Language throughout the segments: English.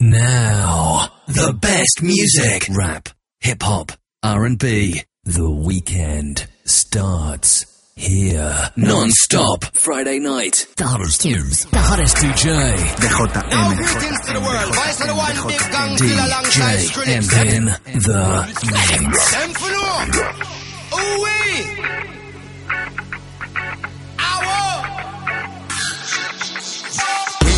Now, the best music. Rap, hip hop, R&B. The weekend starts here. Non-stop. Friday night. The hottest tunes. The hottest DJ. The Now greetings to the world. Vice of the one big gang kill alongside DJ Skrillex. and in the mix. Them for no. Ooh wee.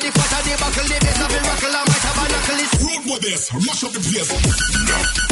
The club, the buckle. The best of the rockle, I might have a knuckle. Road with this, mash up the place.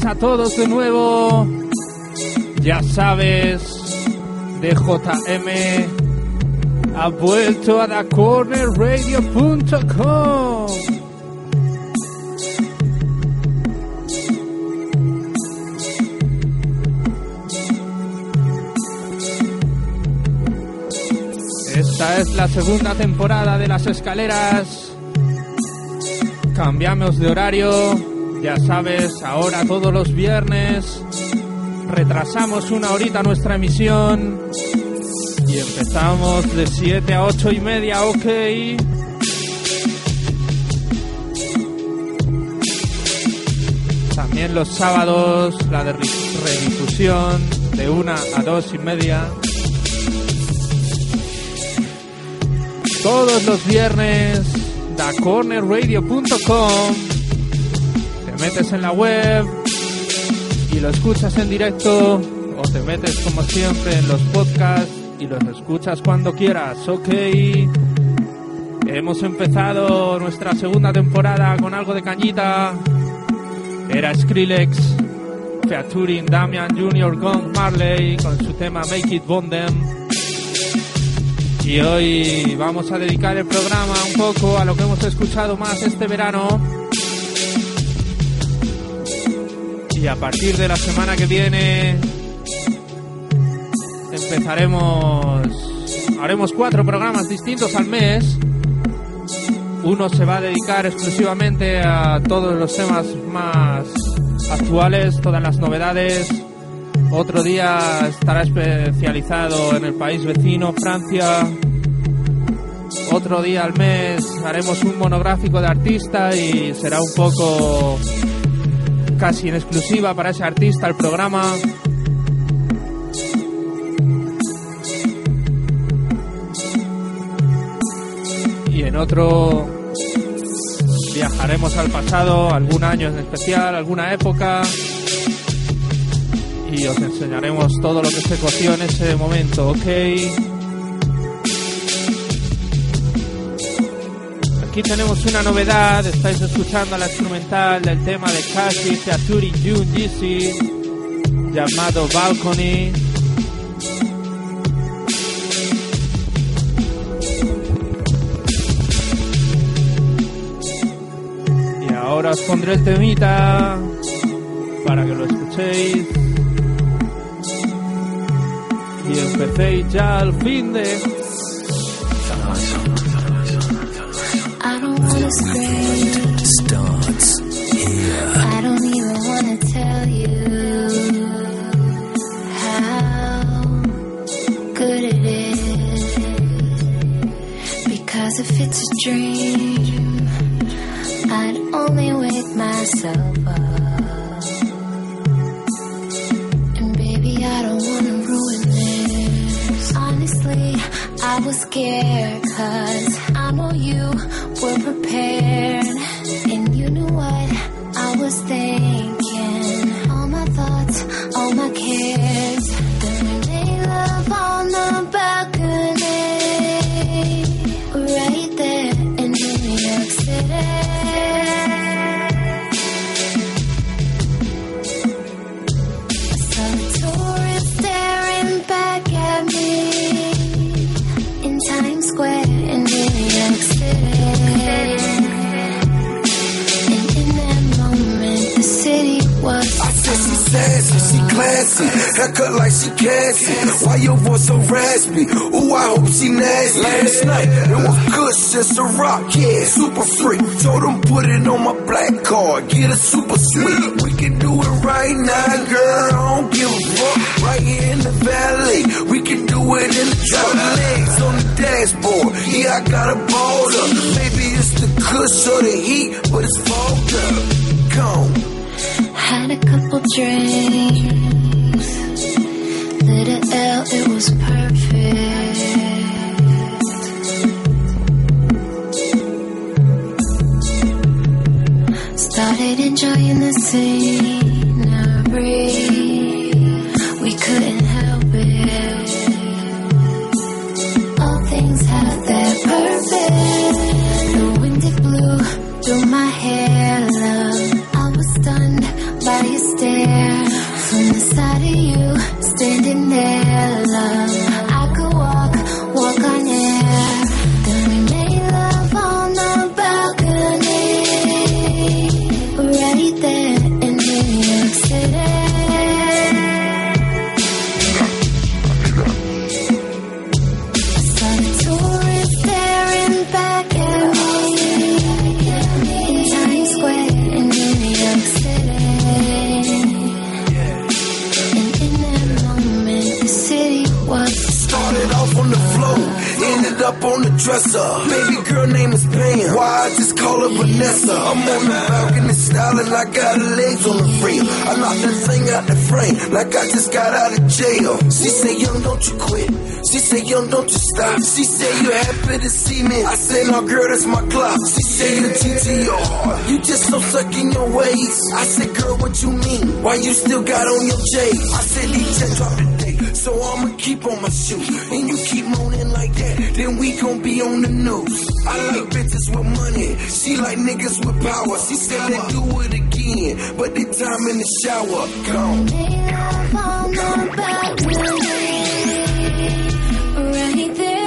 Tardes a todos de nuevo. Ya sabes, DJM ha vuelto a TheCornerRadio.com. Esta es la segunda temporada de las escaleras. Cambiamos de horario. Ya sabes, ahora todos los viernes retrasamos una horita nuestra emisión y empezamos de 7 a 8 y media, ok. También los sábados la de redifusión de 1 a 2 y media. Todos los viernes, dacornerradio.com. Te metes en la web y lo escuchas en directo o te metes como siempre en los podcasts y los escuchas cuando quieras, ok. Hemos empezado nuestra segunda temporada con algo de cañita. Era Skrillex, featuring Damian Jr. con Marley con su tema Make It Bondem. Y hoy vamos a dedicar el programa un poco a lo que hemos escuchado más este verano. Y a partir de la semana que viene empezaremos, haremos cuatro programas distintos al mes. Uno se va a dedicar exclusivamente a todos los temas más actuales, todas las novedades. Otro día estará especializado en el país vecino, Francia. Otro día al mes haremos un monográfico de artista y será un poco casi en exclusiva para ese artista el programa. Y en otro viajaremos al pasado, algún año en especial, alguna época. Y os enseñaremos todo lo que se coció en ese momento, ¿ok? Aquí tenemos una novedad, estáis escuchando la instrumental del tema de Kashi Featuring Jun GC llamado Balcony. Y ahora os pondré el temita para que lo escuchéis. Y empecéis ya al fin de... scream. Starts here. I don't even wanna tell you how good it is. Because if it's a dream, I'd only wake myself up. And baby, I don't wanna ruin this. Honestly, I was scared cause I know you prepared. And you knew what I was thinking. All my thoughts, all my cares. She Cassie. Why your voice so raspy? Ooh, I hope she nasty. Last night it was good, just a rock, yeah, super freak. Told them put it on my black card, get a super sweet. We can do it right now, girl. I don't give a fuck. Right here in the valley, we can do it in the drop. Legs on the dashboard, yeah, I got a bold up. Maybe it's the kush or the heat, but it's fogged up. Gone. Had a couple drinks. It was perfect. Started enjoying the scenery. We couldn't help it. All things have their purpose. The wind it blew through my hair, love. I was stunned by your stare. From the side of you, standing there, dresser. Baby girl name is Pam. Why I just call her Vanessa? I'm on the balcony styling like I got her legs on the frame. I knocked that thing out the frame like I just got out of jail. She say, young, don't you quit. She say, young, don't you stop. She say, you happy to see me. I say, no, girl, that's my clock. She say, the TTR. You just so stuck in your ways. I say, girl, what you mean? Why you still got on your J's? I said, DJ, drop it so I'ma keep on my shoe. And you keep moaning like that, then we gon' be on the news. I like bitches with money, she like niggas with power. She said they do it again, but the time in the shower gone. They all fall right there.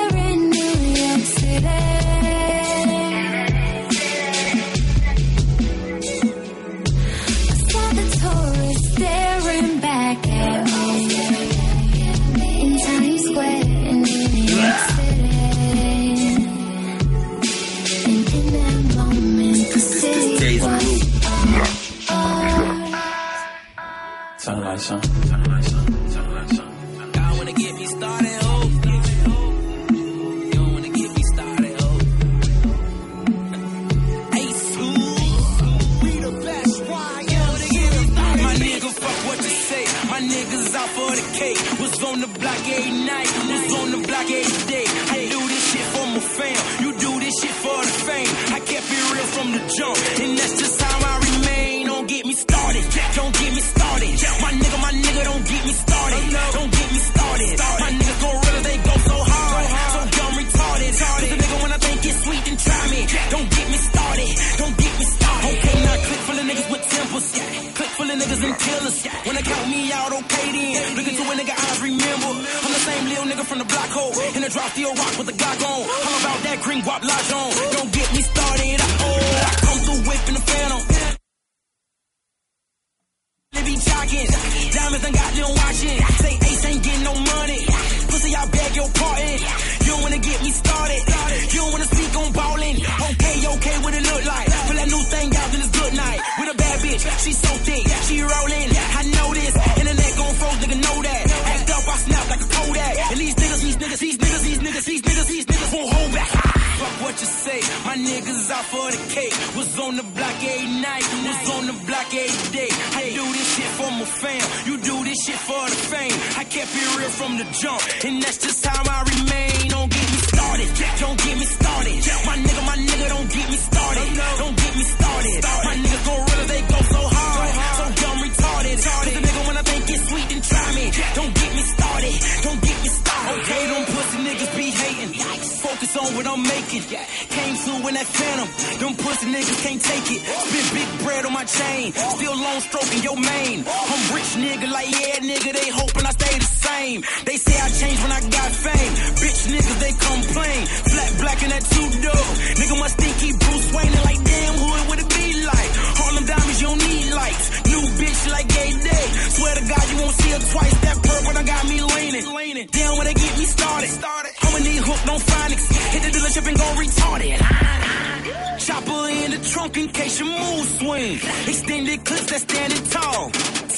queen. Extended clips that standing tall.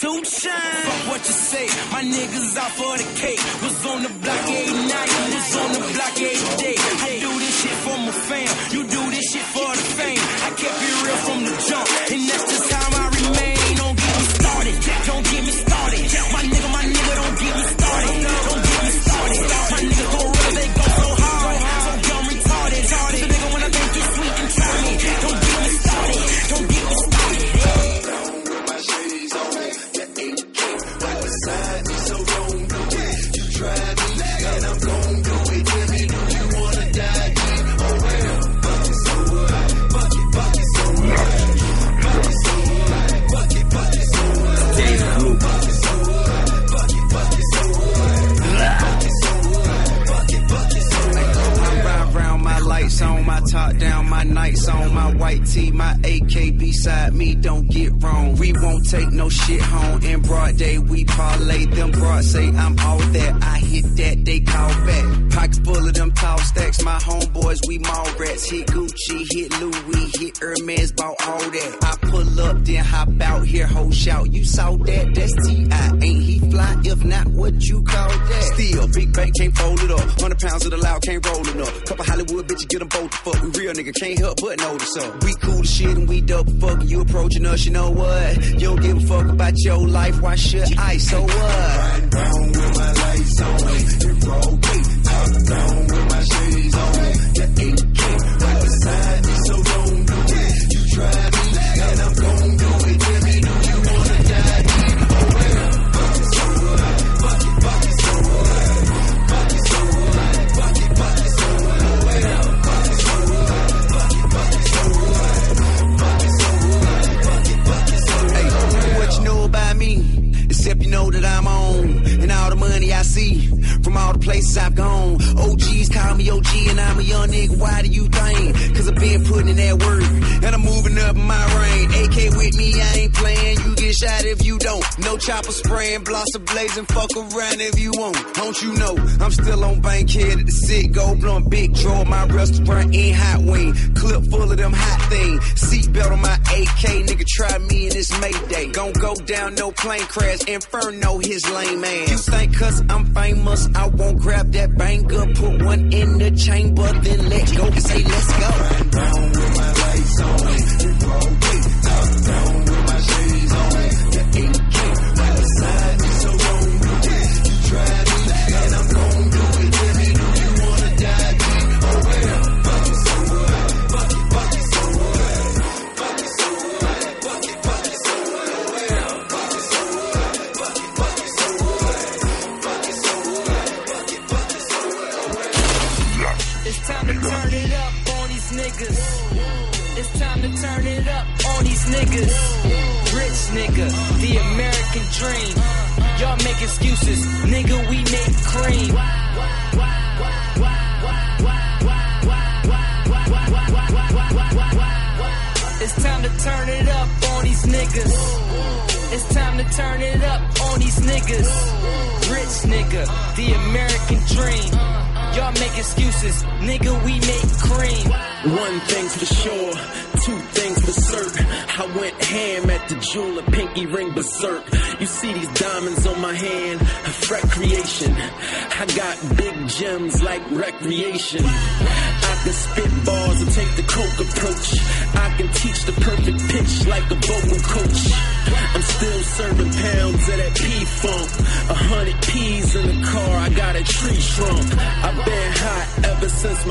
Too shine. Fuck what you say. My niggas out for the cake. Was on the block every night. Was on the block every day. I do this shit for my fam. You do this shit for the fame. I kept it real from the jump. my eight take no shit home in broad day. We parlay them broad say I'm all that. I hit that, they call back. Pockets full of them tall stacks. My homeboys, we mall rats. Hit Gucci, hit Louis, hit Hermes, bought all that. I pull up, then hop out here, whole shout. You saw that? That's T.I. Ain't he fly? If not, what you call that? Still, big bank can't fold it up. Hundred pounds of the loud can't roll it up. Couple Hollywood bitches get them both the fuck. We real nigga can't help but notice up. We cool as shit and we dope. You approaching us, you know what? You don't give a fuck about your life. Why should I? So what? Riding down with my lights on. It roll Top down with my shades on. The AK right beside me, so don't do it. You try me? Except you know that I'm on, and all the money I see from all the places I've gone. OGs call me OG, and I'm a young nigga. Why do you think? Cause I've been putting in that work, and I'm moving up my range. AK with me, I ain't playing. You get shot if you don't. No chopper spraying, blossom blazing. Fuck around if you won't. Don't you know? I'm still on Bankhead at the sit go blunt big draw. My restaurant in hot wing, clip full of them hot things. Seatbelt on my AK, nigga. Try me in this Mayday. Gon' go down, no plane crash. Inferno, his lame ass. You think cause I'm famous, I won't grab that banger, put one in the chamber, then let go. Say let's go. Riding down with my lights on.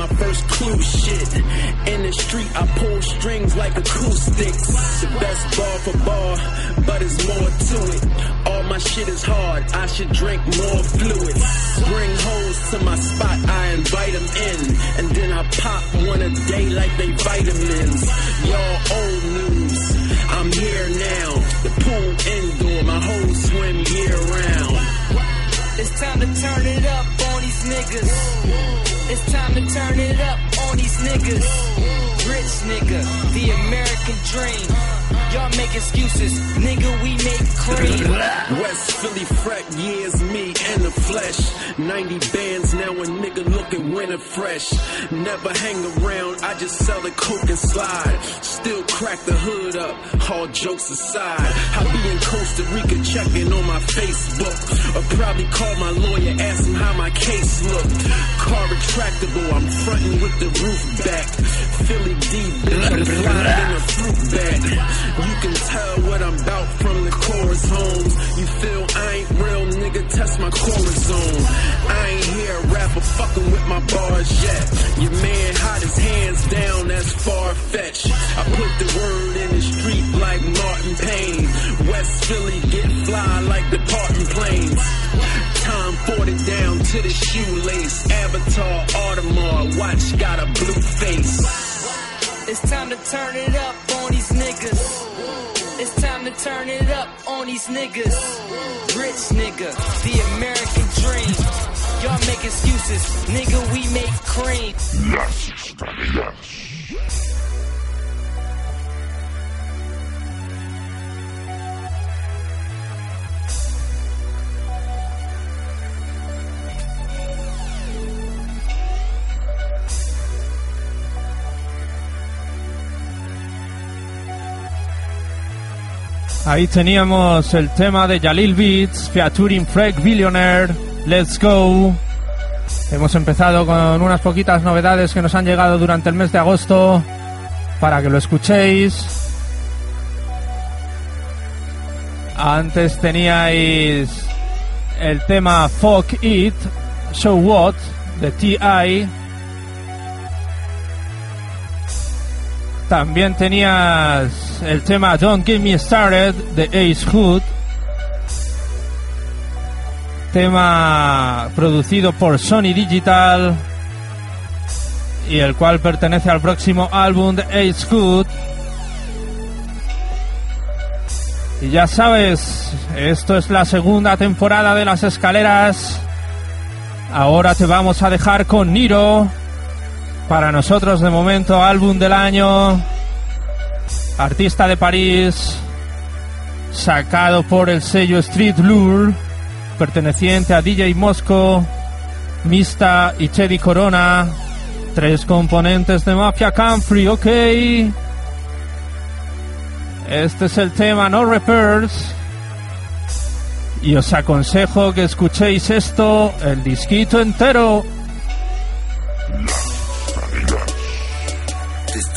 My first clue shit. In the street, I pull strings like acoustics. The best bar for bar, but it's more to it. All my shit is hard, I should drink more excuses, nigga, we make cream. West Philly fret, yeah, it's me in the flesh. 90 bands now, a nigga looking winter fresh. Never hang around, I just sell the coke and slide. Still crack the hood up, all jokes aside. I be in Costa Rica checking on my Facebook. Or probably call my lawyer, ask him how my case look. Car retractable, I'm frontin' with the roof back. Philly D, I'm flying in a fruit bag. You can tell what I'm about from the chorus homes. You feel I ain't real, nigga, test my chorus zone. I ain't here rapper fucking with my bars yet. Your man hot his hands down, that's far fetched. I put the word in the street like Martin Payne. West Philly get fly like departing planes. Time 40 down to the shoelace. Avatar, Audemars, watch got a blue face. It's time to turn it up on these niggas. It's time to turn it up on these niggas. Rich nigga, the American dream. Y'all make excuses, nigga, we make cream. Las estrellas. Ahí teníamos el tema de Jalil Beats, featuring Frank Billionaire, Let's Go. Hemos empezado con unas poquitas novedades que nos han llegado durante el mes de agosto para que lo escuchéis. Antes teníais el tema Fuck It, Show What de T.I. También tenías el tema Don't Get Me Started de Ace Hood. Tema producido por Sony Digital y el cual pertenece al próximo álbum de Ace Hood. Y ya sabes, esto es la segunda temporada de las escaleras. Ahora te vamos a dejar con Niro. Para nosotros de momento álbum del año. Artista de París. Sacado por el sello Street Lure. Perteneciente a DJ Mosco. Mista y Chedi Corona. Tres componentes de Mafia Country, ok. Este es el tema No Repairs. Y os aconsejo que escuchéis esto, el disquito entero.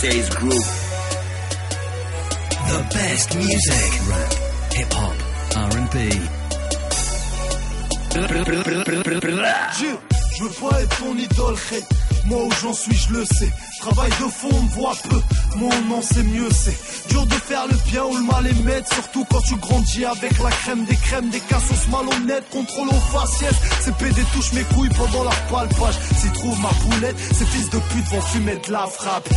Day's group. The best music. Rap, hip hop, R&B. Je veux pas être ton idole, hey. Moi où j'en suis, je le sais. Travail de fond, on me voit peu. Mon nom, c'est mieux, c'est dur de faire le bien ou le mal émettre. Surtout quand tu grandis avec la crème des crèmes, des cassos malhonnêtes, contrôle aux faciès. Ces PD touchent mes couilles pendant leur palpage. S'ils trouvent ma poulette, ces fils de pute vont fumer de la frappe.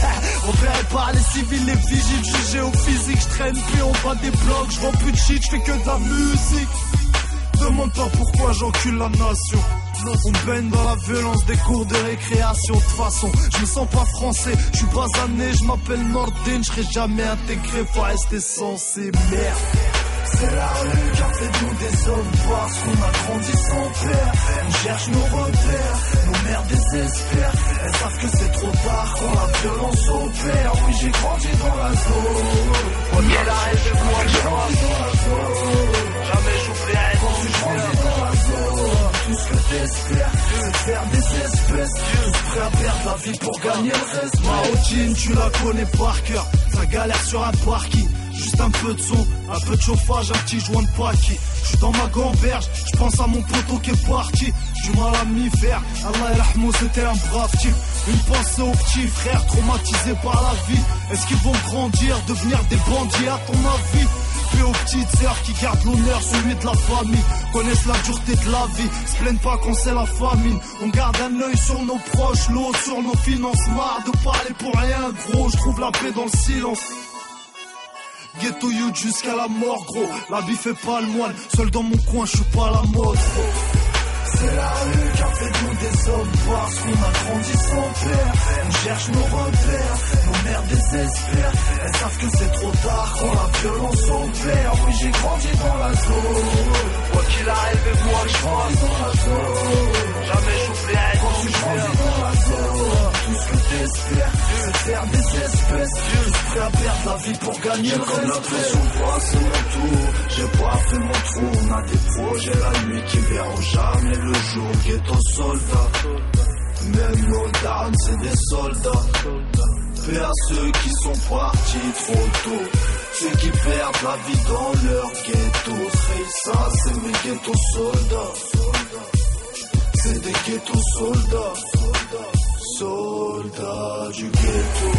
Repéré par les civils, les vigiles, jugés au physique. Je traîne plus en des blocs, je vends plus de shit, je fais que de la musique. Demande pas pourquoi j'encule la nation. On baigne dans la violence des cours de récréation. De toute façon, je me sens pas français, je suis basané, je m'appelle Nordin, je serai jamais intégré, faut rester censé, merde. C'est la rue qui a fait nous des hommes parce qu'on a grandi sans père. On cherche nos repères, nos mères désespèrent. Elles savent que c'est trop tard quand la violence opère. Oui, j'ai grandi dans la zone. Là et je moi, j'ai grandi dans la zone. Jamais j'oublierai quand tu grandis dans la zone. Tout ce que t'espères, faire des espèces. Tous prêts à perdre la vie pour gagner. Ma routine, tu la connais par cœur. Ça galère sur un parking. Juste un peu de son, un peu de chauffage, un petit joint de paquet. Je suis dans ma gamberge, je pense à mon poteau qui est parti. Du mal à m'y faire. Allah rahmou, c'était un brave type. Une pensée aux petits frères traumatisés par la vie. Est-ce qu'ils vont grandir, devenir des bandits à ton avis? Aux petites sœurs qui gardent l'honneur, celui de la famille, connaissent la dureté de la vie, se plaignent pas quand c'est la famine. On garde un œil sur nos proches, l'autre sur nos finances, marre de parler pour rien, gros. Je trouve la paix dans le silence. Ghetto youth jusqu'à la mort, gros. La vie fait pas le moine, seul dans mon coin, je suis pas la mode. C'est la rue qui a fait des hommes qu'on a grandi sans père. On cherche nos repères, nos mères désespèrent. Elles savent que c'est trop tard quand la violence opère. Oui, j'ai grandi dans la zone. Quoi qu'il arrive, et moi je grandis dans la zone. Jamais quand tu grandis dans la zone. Tout ce que t'espères, c'est faire des espèces. Tous prêts à perdre la vie pour gagner comme l'impression de voir c'est mon tour J'ai pas fait mon trou, on a des projets la nuit qui verront jamais le jour Ghetto soldat Même nos dames c'est des soldats Paix à ceux qui sont partis trop tôt Ceux qui perdent la vie dans leur ghetto ça c'est mes ghetto soldats C'est des ghetto soldats Soldats du ghetto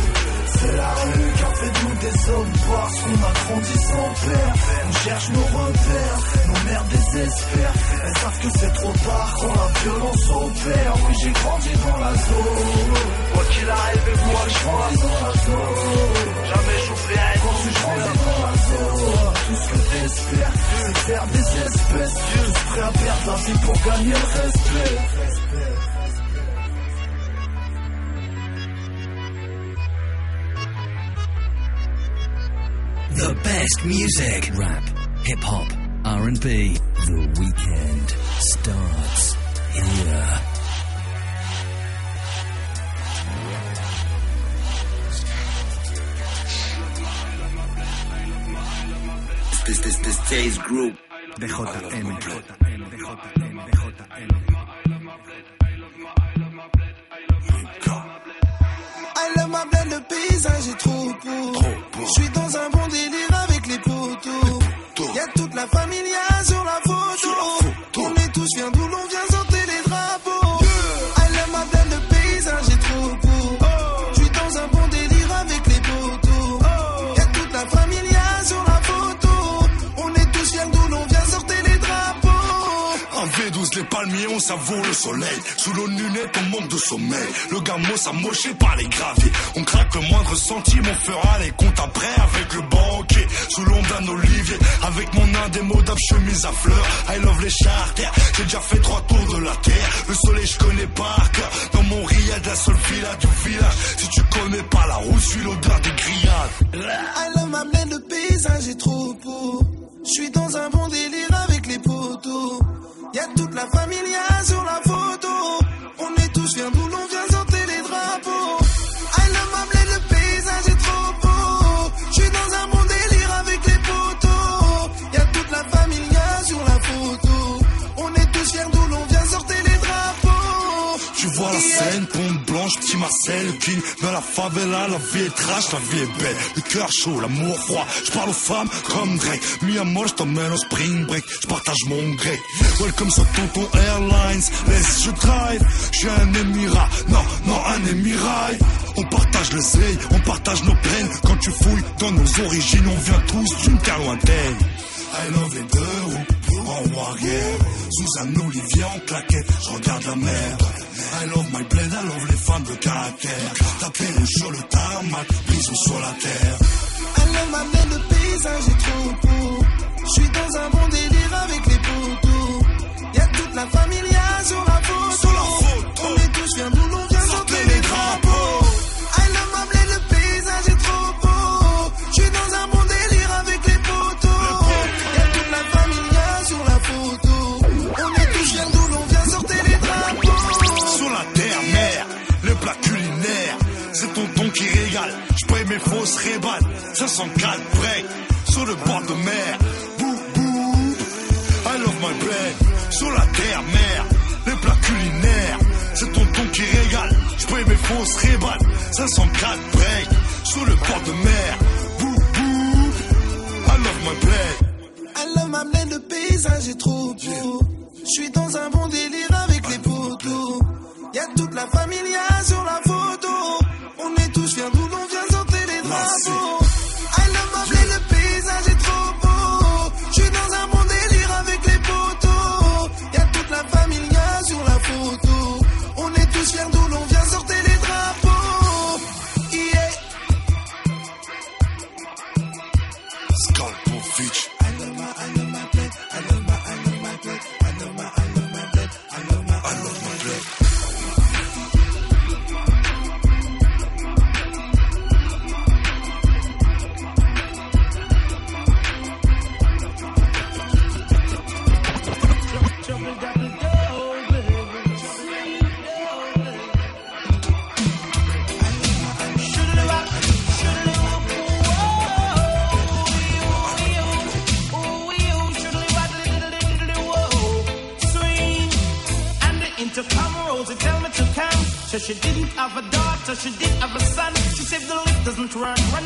C'est la rue qui a fait nous des hommes parce qu'on a grandi sans père. On cherche nos repères, nos mères désespèrent. Elles savent que c'est trop tard quand la violence opère. Oui, j'ai grandi dans la zone. Quoi qu'il arrive, moi je grandis dans la zone. Jamais j'oublierai quand grandis c'est faire des espèces. Prêts à perdre la vie pour gagner le respect. The best music. Rap, hip hop, R&B. The weekend starts here. Group. DJM. I love ma blende, le paysage est trop beau. Je suis dans un bon délire avec les poteaux. Y'a toute la familia sur la photo. On savoure le soleil. Sous l'eau lunette, on manque de sommeil. Le gamo s'amoché par les graviers. On craque le moindre centime, on fera les comptes après avec le banquier. Sous l'ombre d'un olivier, avec mon indémodable chemise à fleurs. I love les charters, j'ai déjà fait trois tours de la terre. Le soleil, je connais par cœur. Dans mon riad, la seule villa du village. Si tu connais pas la route, suis l'odeur des grillades. I love ma le paysage est trop beau. Je suis dans un bon délire avec les poteaux. Y a toute la famille sur la faute. Dans la favela, la vie est trash, la vie est belle. Le cœur chaud, l'amour froid. Je parle aux femmes comme Drake. Mi amor, je t'emmène au spring break. Je partage mon grec Welcome sur Tonton Airlines. Laisse, je drive. Je suis un émirat, non, non, un émirail on partage le zeil, on partage nos peines. Quand tu fouilles dans nos origines On vient tous d'une terre I love roues Sous un olivier en claquette Je regarde la mer I love my bled, I love les femmes de caractère Taper rouge sur le tarmac Bisous sur la terre I love ma blende, le paysage est trop beau. Je suis dans un bon délire avec les poteaux. Y'a toute la familia sur la photo. Rébales 504 break Sur le bord de mer Bou bou I love my bread Sur la terre, mer Les plats culinaires C'est ton ton qui régale Je paye mes fausses rébales 504 break Sur le bord de mer Bou bou I love my bread I love blende, le paysage est trop beau. Je suis dans un bon délire avec les poteaux. Y'a toute la familia sur la photo.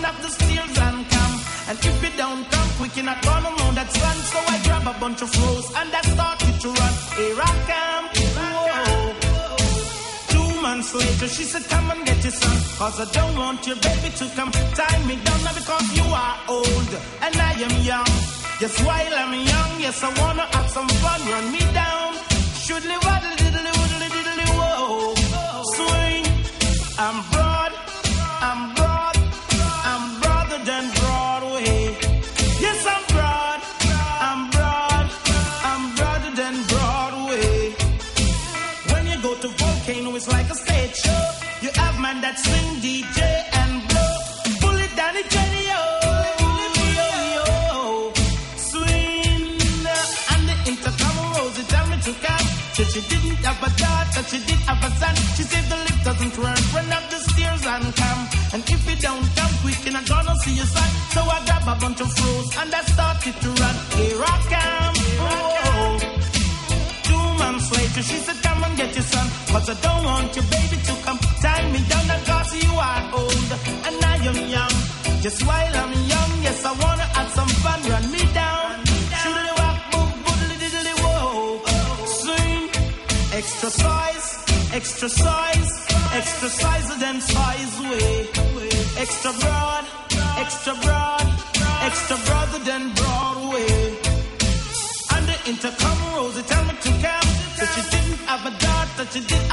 Up the stairs and come. And if you don't come quick, you're not gonna know that's run. So I grab a bunch of rose and I started to run. Here I come. Two months later, she said, Come and get your son. Cause I don't want your baby to come tie me down now because you are old and I am young. Yes, while I'm young, yes, I wanna have some fun. Run me down. Should live waddle diddly woodly diddly whoa. Swing. I'm broad. I'm Cause I don't want your baby to come tie me down. Cause you are old and I am young. Just while I'm young, yes, I wanna have some fun. Run me down. Shoodly walk, boom, boodly diddly whoa. Sing. Extra size, extra size, extra size than size way. Extra broad, extra broad, extra broader than Broadway. On the intercom, Rosie tell me to come. That she didn't have a daughter, she did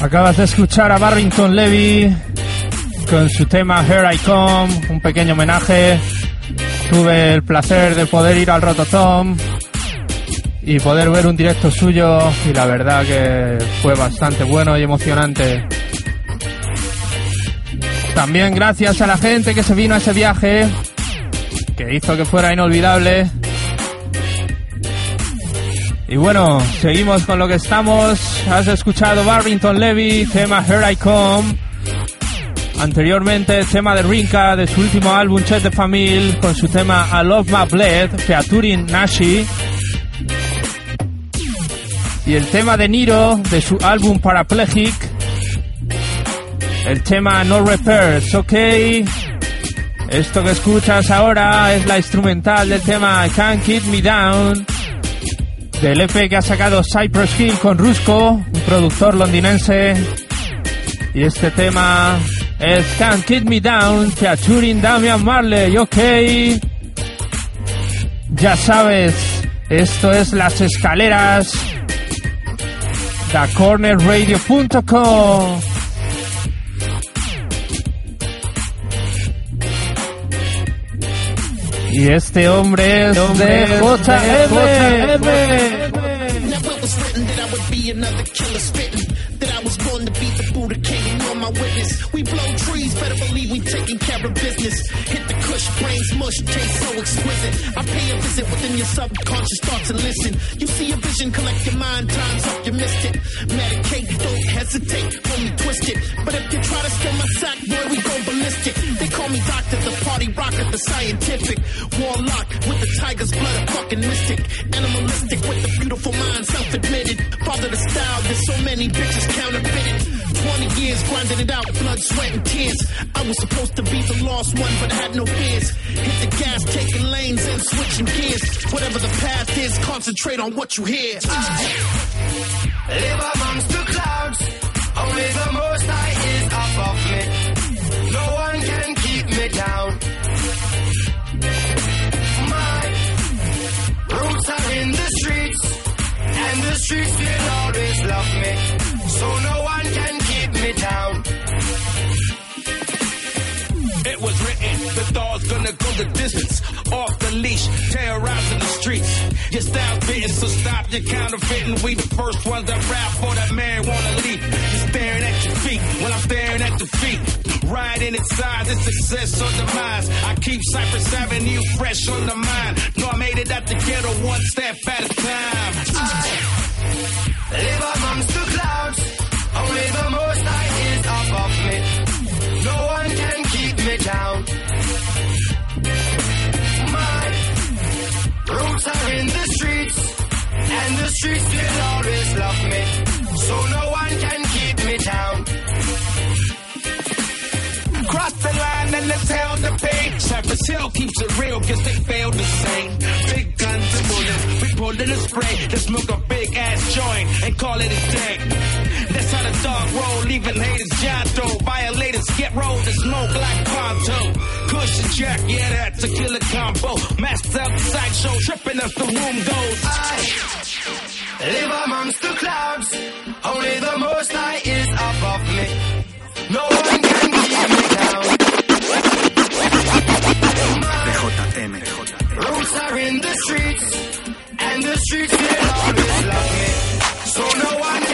Acabas de escuchar a Barrington Levy con su tema Here I Come, un pequeño homenaje. Tuve el placer de poder ir al Rototom y poder ver un directo suyo y la verdad que fue bastante bueno y emocionante. También gracias a la gente que se vino a ese viaje, que hizo que fuera inolvidable. Y bueno, seguimos con lo que estamos. Has escuchado Barrington Levy, tema Here I Come. Anteriormente, tema de Rinka de su último álbum Chet de Famille con su tema I Love My Blade, featuring Nashi. Y el tema de Niro de su álbum Paraplegic. El tema No Repairs, ok. Esto que escuchas ahora es la instrumental del tema I Can't Keep Me Down del EP que ha sacado Cypress Hill con Rusco, un productor londinense. Y este tema es Can't Keep Me Down, featuring Damian Marley, ok. Ya sabes, esto es Las Escaleras, TheCornerRadio.com. Y este hombre es de JM. Another killer spitting. Born to beat the Buddha King and you're my witness. We blow trees, better believe we taking care of business. Hit the kush, brains mush, taste so exquisite. I pay a visit within your subconscious thoughts and listen. You see a vision, collect your mind, time's up, you missed it. Medicate, don't hesitate, hold me twisted. But if you try to steal my sack, boy, we go ballistic. They call me doctor, the party rocker, the scientific. Warlock with the tiger's blood, a fucking mystic. Animalistic with the beautiful mind, self-admitted. Father the style, there's so many bitches counterfeited. 20 years grinding it out, blood, sweat, and tears. I was supposed to be the lost one, but I had no fears. Hit the gas, taking lanes and switching gears. Whatever the path is, concentrate on what you hear. Live amongst the clouds. Only the most high is above me. No one can keep me down. My roots are in the streets, and the streets will always love me. So no one can keep me down. It was written, the dog's gonna go the distance. Off the leash, terrorizing the streets. Your style's bitten, so stop your counterfeiting. We the first ones that rap for that man wanna leap. You're staring at your feet when I'm staring at the feet. Riding its size, it's success or demise. I keep Cypress Avenue fresh on the mind. Know I made it out the ghetto one step at a time. Live amongst the clouds. Only the most high is above me. No one can keep me down. My roots are in the streets, and the streets will always love me. So no one can keep me down. Cross the line and let's hell the pay. Cypress Hill keeps it real, guess they failed the same. Big guns and bullets, we pulled in a spray. Let's smoke a big ass joint and call it a day. That's how the dog roll, leaving haters Jonto. Violators get rolled and smoke like Ponto. Kush and Jack, yeah, that's a killer combo. Of the sideshow, tripping as the room goes. Live amongst the clouds. Only the most high is above me. No one are in the streets, and the streets will always love me. So no one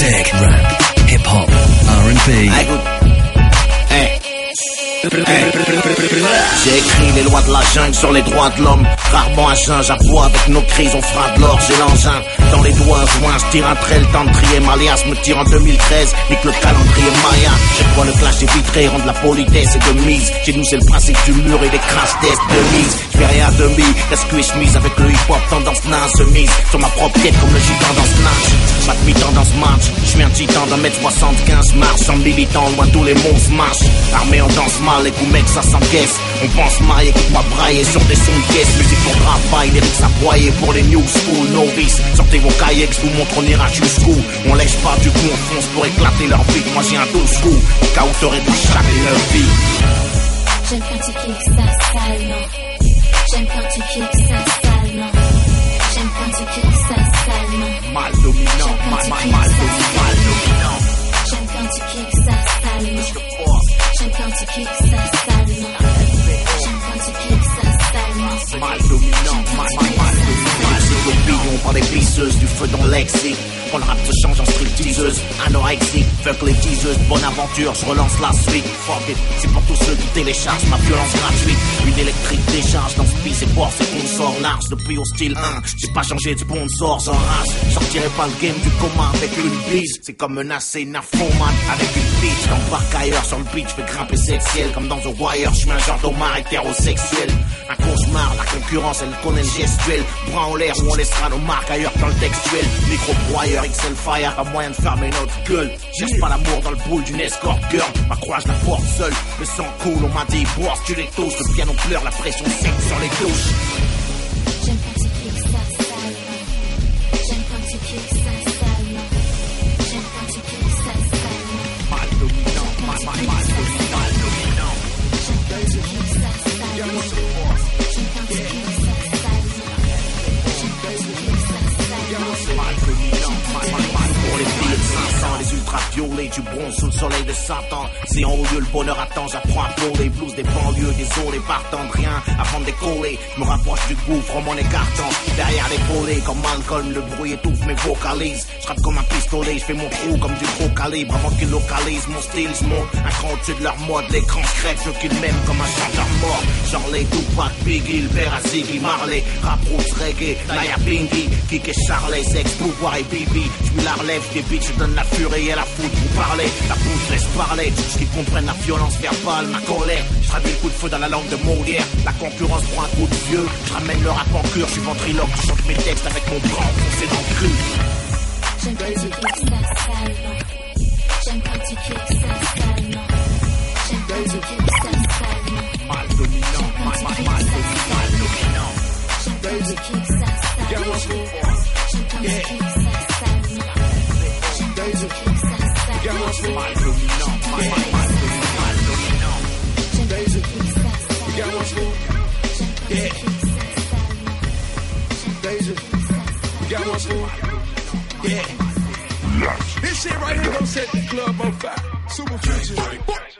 music, rap, hip hop, R&B. J'ai écrit les lois de la jungle sur les droits de l'homme. Rarement un singe aboie avec nos cris, on fera de l'or, j'ai l'engin. Dans les doigts joints, je tire un trait, le temps de trier. Malias me tire en 2013, nique le calendrier Maya. J'ai quoi le clash est vitré, rendre la politesse et de mise. Chez nous, c'est le principe du mur et des crash tests de mise. Je fais rien à demi, rescue et chemise avec le hip hop, tendance naze, mise. Sur ma propre tête comme le gitan dans Snatch. Pas de mi-temps dans ce match, je suis un titan d'un mètre 75 marche. Sans militant, loin tous les monstres marchent. Armé on danse mal, les coups mecs ça s'encaisse. On pense maille, écoute-moi brailler sur des sons de caisse. Musique pour travail, lyrics à broyer pour les new school novices. Sortez vos cahiers, je vous montre on ira jusqu'où? On lèche pas du coup, on fonce pour éclater leur vie. Moi j'ai un dos au cas où t'aurais dû chaper leur vie. J'aime quand tu du feu dans l'exi. Quand le rap se change en stripteaseuse, anorexique, fuck les teaseuses, bonne aventure, je relance la suite. Fuck it, c'est pour tous ceux qui téléchargent ma violence gratuite. Une électrique décharge dans ce c'est pour c'est qu'on sort large depuis au style 1. J'ai pas changé de sponsor sans race. Sortirai pas le game du commun avec une bise. C'est comme menacer une man avec une bitch. Quand parc ailleurs sur le beach, fais grimper sexuel. Comme dans The Wire, je suis un genre d'homme hétérosexuel. Un cauchemar, la concurrence, elle connaît le gestuel. Bras en l'air où on laissera nos marques ailleurs le textuel. Micro broyeur, XL Fire, pas moyen de fermer notre gueule. Cherche pas l'amour dans le boule d'une escort girl. Ma croix, je la porte seule. Le sang coule, on m'a dit, boire, tu les touches. Le piano pleure, la pression sec sur les touches. Ravioler du bronze sous le soleil de Satan. En haut lieu le bonheur attend, j'apprends à les blues des banlieues, et partant de rien avant de décoller. Je me rapproche du gouffre en m'en écartant. Derrière les volets, comme Malcolm, le bruit étouffe mes vocalises. Je rappe comme un pistolet, je fais mon trou comme du gros calibre avant qu'ils localisent mon style. Je monte un cran au-dessus de leur mode, l'écran crève, je qu'ils m'aiment comme un chanteur mort. Genre les Tupac, Biggie, le père Ziggy, Marley, rap reggae, Naya Bingy, Kik et Charlie, sex, pouvoir et Bibi. Je la relève des beats, je donne la furie et la foudre pour parler. La bouche laisse parler, ce qu'ils comprennent la violence verbale, ma colère. Je traduis le coup de feu dans la langue de Molière. La concurrence prend un coup de vieux. Je ramène le rap en cure, je suis ventriloque, je chante mes textes avec mon bras enfoncé dans le cul. J'aime quand tu kicks ça salement. J'aime quand tu kicks ça salement. J'aime quand tu kicks ça salement. Mal dominant, mal, mal, mal dominant, mal dominant. J'aime quand tu kicks ça salement. Salement. This shit right here gonna set the club on fire. Super future.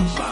Life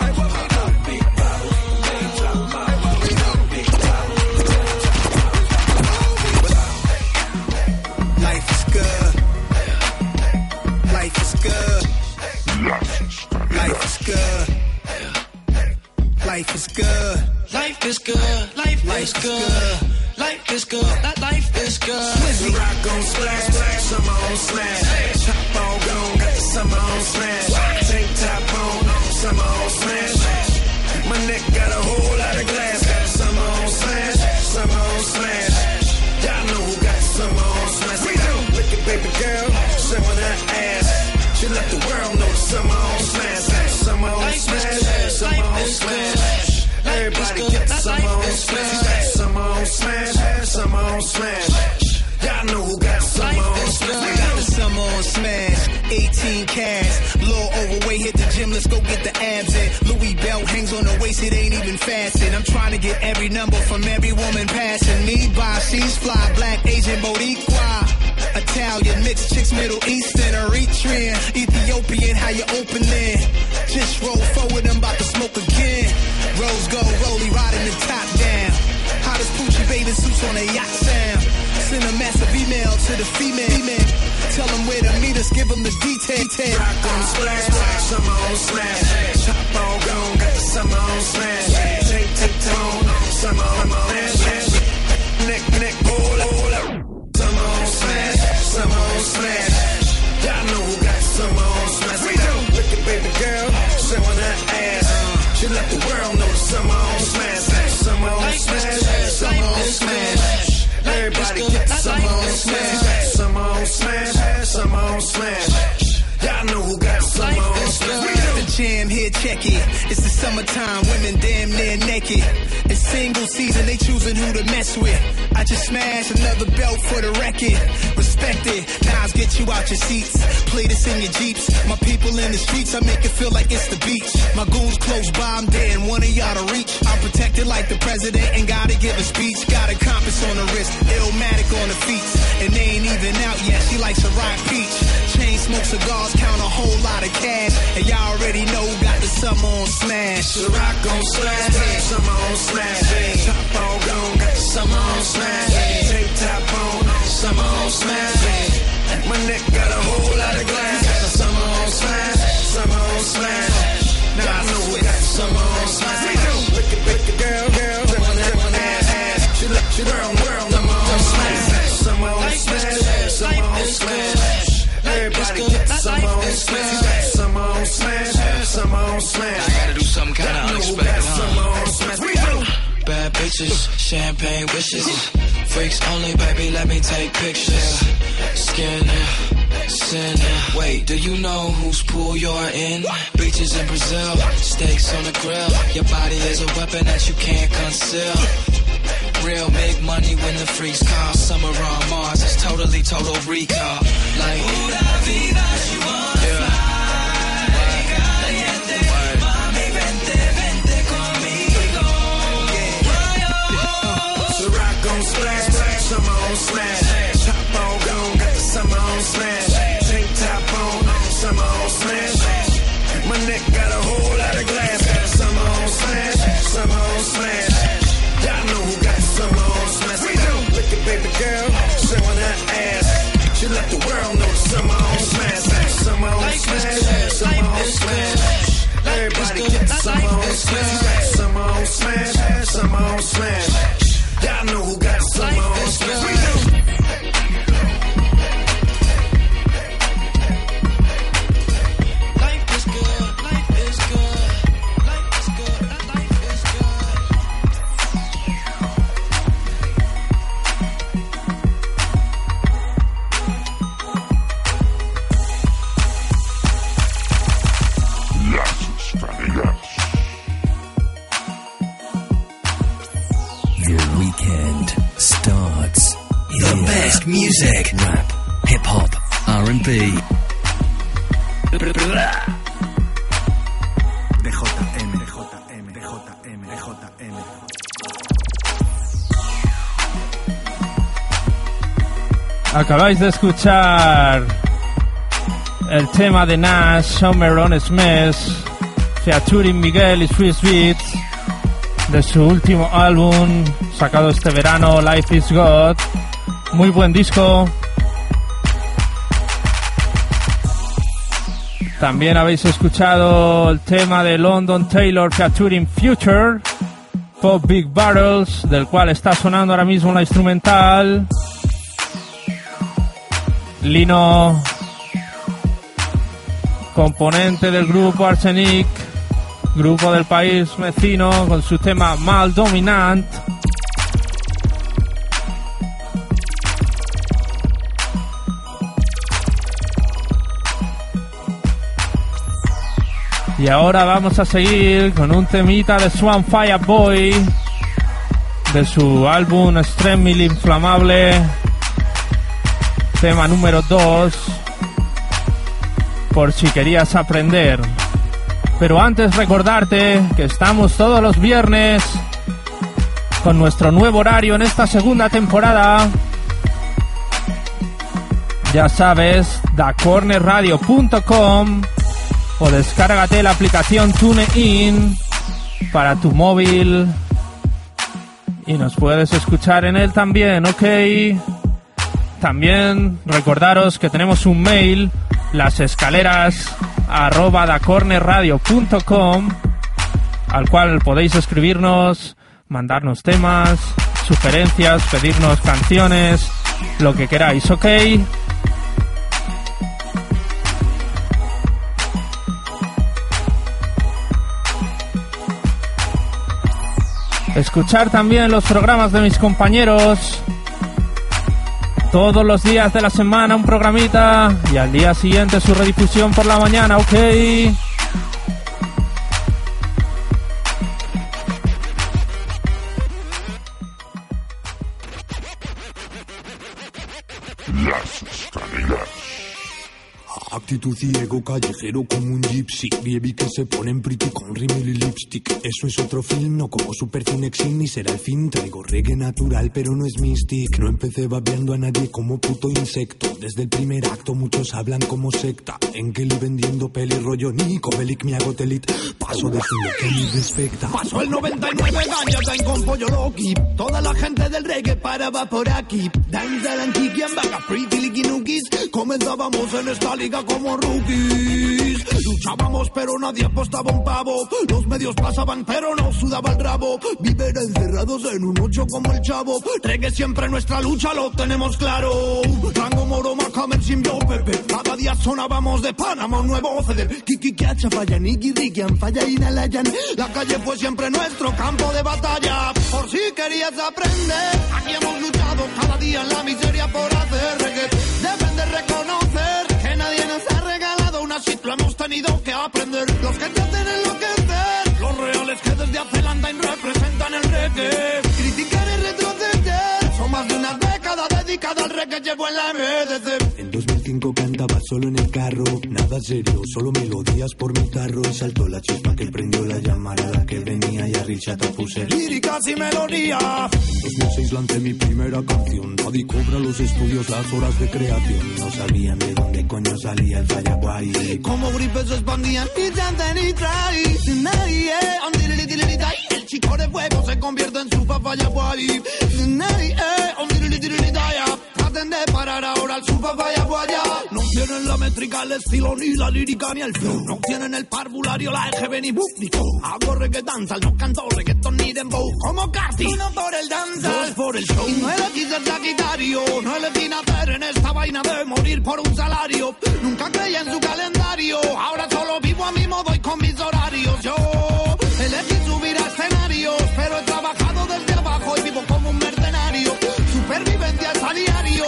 Middle Eastern, Eritrean, Ethiopian, how you opening? Just roll forward, I'm about to smoke again. Rose gold, rolly, riding the top down. Hottest Poochie bathing suits on a yacht sound. Send a massive email to the female. Tell them where to meet us, give them the detail. Rock on splash, on smash. It. It's the summertime, women damn near naked. It's single season, they choosing who to mess with. I just smashed another belt for the record. Respect it, Nas get you out your seats. Play this in your jeeps. My people in the streets, I make it feel like it's the beach. My goons close by, I'm dead, and one of y'all to reach. I'm protected like the president, and gotta give a speech. Got a compass on the wrist, illmatic on the feet. And they ain't even out yet, she likes a rock peach. Chain smoke cigars, count a whole lot of cash. And y'all already know got the summer on smash. The rock on smash, summer on smash. Top on gone, got the summer on smash. Tape top on, summer on smash. My neck got a whole lot of glass. Summer on smash, summer on smash. Now I know got summer on smash. We do. Look at, look at girl, girl, girl, girl, ass, ass. She look, she girl, world, summer on smash, summer on smash, summer on smash. Everybody get summer on smash, summer on smash, summer on smash. I gotta do something kinda unexpected, huh? on smash. We do. Bad bitches, champagne wishes. Freaks only, baby, let me take pictures. Skin, sin. Wait, do you know whose pool you're in? Beaches in Brazil, steaks on the grill. Your body is a weapon that you can't conceal. Real make money when the freaks call. Summer on Mars, it's totally total recall. Like, yeah. Acabáis de escuchar el tema de Nash, Summer on Smith, featuring Miguel y Swiss Beats, de su último álbum sacado este verano, Life is God. Muy buen disco. También habéis escuchado el tema de London Taylor featuring Future, Pop Big Barrels, del cual está sonando ahora mismo la instrumental. Lino, componente del grupo Arsenic, grupo del país vecino, con su tema Mal Dominant. Y ahora vamos a seguir con un temita de Swan Fire Boy, de su álbum Extremely Inflamable, tema número 2, por si querías aprender. Pero antes recordarte que estamos todos los viernes con nuestro nuevo horario en esta segunda temporada. Ya sabes, dacornerradio.com o descárgate la aplicación TuneIn para tu móvil y nos puedes escuchar en él también, ¿ok? También recordaros que tenemos un mail, las escaleras al cual podéis escribirnos, mandarnos temas, sugerencias, pedirnos canciones, lo que queráis, ¿ok? Escuchar también los programas de mis compañeros. Todos los días de la semana un programita y al día siguiente su redifusión por la mañana, ¿ok? Actitud ciego, callejero como un gypsy. Baby que se ponen pretty con rímel y lipstick. Eso es otro film, no como Super Cinexin Ni será el fin, traigo reggae natural pero no es mystic. No empecé babeando a nadie como puto insecto. Desde el primer acto muchos hablan como secta. En Kelly vendiendo peli rollo Nico Bellic me hago telit. Paso de que me respecta. Pasó el 99, ganja time con pollo loki. Toda la gente del reggae paraba por aquí. La en vaga, pretty licky nookies. Comenzábamos en esta liga como rookies. Luchábamos pero nadie apostaba un pavo. Los medios pasaban pero no sudaba el rabo. Viver encerrados en un ocho como el chavo. Reggae siempre nuestra lucha, lo tenemos claro. Rango Moro, Macamer, sin yo, Pepe. Cada día sonábamos de Panamá nuevo ceder. Kiki, Kiacha, falla, Niki, Rikian, falla, Inalayan. La calle fue siempre nuestro campo de batalla. Por si querías aprender, aquí hemos luchado cada día en la miseria por hacer reggae. Deben de reconocer que nadie nos ha shit, lo hemos tenido que aprender. Los que te hacen enloquecer, los reales que desde hace Landine representan el reggae. Criticar es retroceder, son más de una década dedicada al reggae, llevo en la MDC. En 2005 cantaba solo en el carro Nada serio, solo melodías por mi carro Y saltó la chispa que prendió la llamarada que venía Y a Richard puse Líricas y melodías. En 2006 lancé mi primera canción Nadie cobra los estudios las horas de creación No sabían de dónde coño salía el Fallaguay Como gripes se expandían y chanten y traí. Nadie. El chico de fuego se convierte en su papaya guay. Nadie, Traten de parar ahora al su papaya guaya. No tienen la métrica, el estilo, ni la lírica, ni el flow. No tienen el parvulario, la EGB, ni flow. Hago reggae danzal, no canto reggaeton ni dembow. Como Carti. Uno por el danza, dos por el show. Y no elegí ser sagitario, no elegí nacer en esta vaina de morir por un salario. Nunca creí en su calendario, ahora solo vivo a mi modo y con mis horarios. Yo elegí subir a escenarios, pero he trabajado desde abajo y vivo como un mercenario perviven días a diario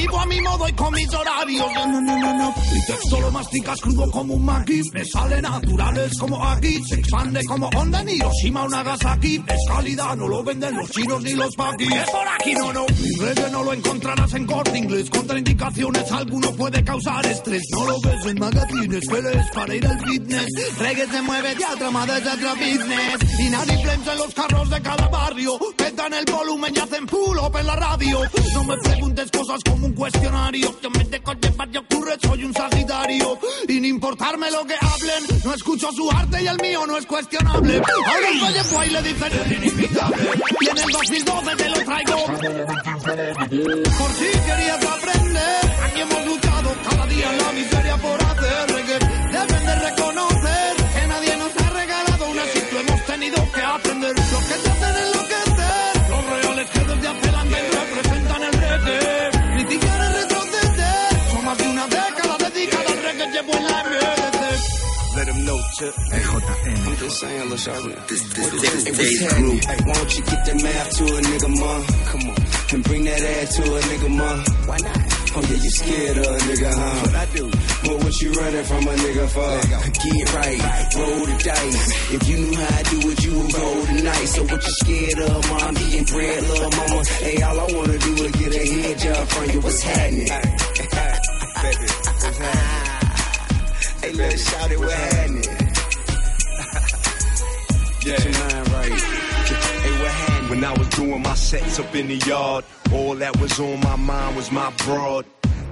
vivo a mi modo y con mis horarios. No, no, no, no. Mi texto lo masticas crudo como un maqui. Me sale naturales como aquí. Se expande como Honda en Hiroshima o Nagasaki. Es calidad, no lo venden los chinos ni los paquis. Es por aquí, no, no. Mi no lo encontrarás en corte inglés. Contraindicaciones, alguno puede causar estrés. No lo ves en magazines, pero es para ir al fitness. Reggae se mueve, diatrama desde otra business. Y nadie en los carros de cada barrio. Petan el volumen y hacen pull up en la radio. No me preguntes cosas como un cuestionario. Yo me dejo llevar y ocurre, soy un sagitario. Y no importarme lo que hablen, no escucho su arte y el mío no es cuestionable. Ahora el Valle fue le. Y en el 2012 te lo traigo. Por si querías aprender, aquí hemos luchado cada día en la miseria por hacer reggae. Deben de reconocer que nadie nos ha regalado una lo hemos tenido que aprender. Los que te hacen enloquecer, los reales que desde hace Landine representan el reggae. Retroceder, son más de una década dedicada al reggae, llevo en la MDC. Let them know, Chip. I'm just saying, look, Shawty. This, this, this, this group. Hey, why don't you get that math to a nigga, ma? And bring that ass to a nigga, ma. Why not? Oh, yeah, you scared of a nigga, huh? What I do? Well, what you running from a nigga for? Get right, roll the dice. If you knew how I do it, you would roll tonight. So what you scared of, mom? Getting bread, little mama. Hey, all I wanna do is get a head job from you. What's happening? Baby, what's happening? Hey, little shawty, what happening? Get your mind right. Hey, what happened? When I was doing my sets up in the yard, all that was on my mind was my broad.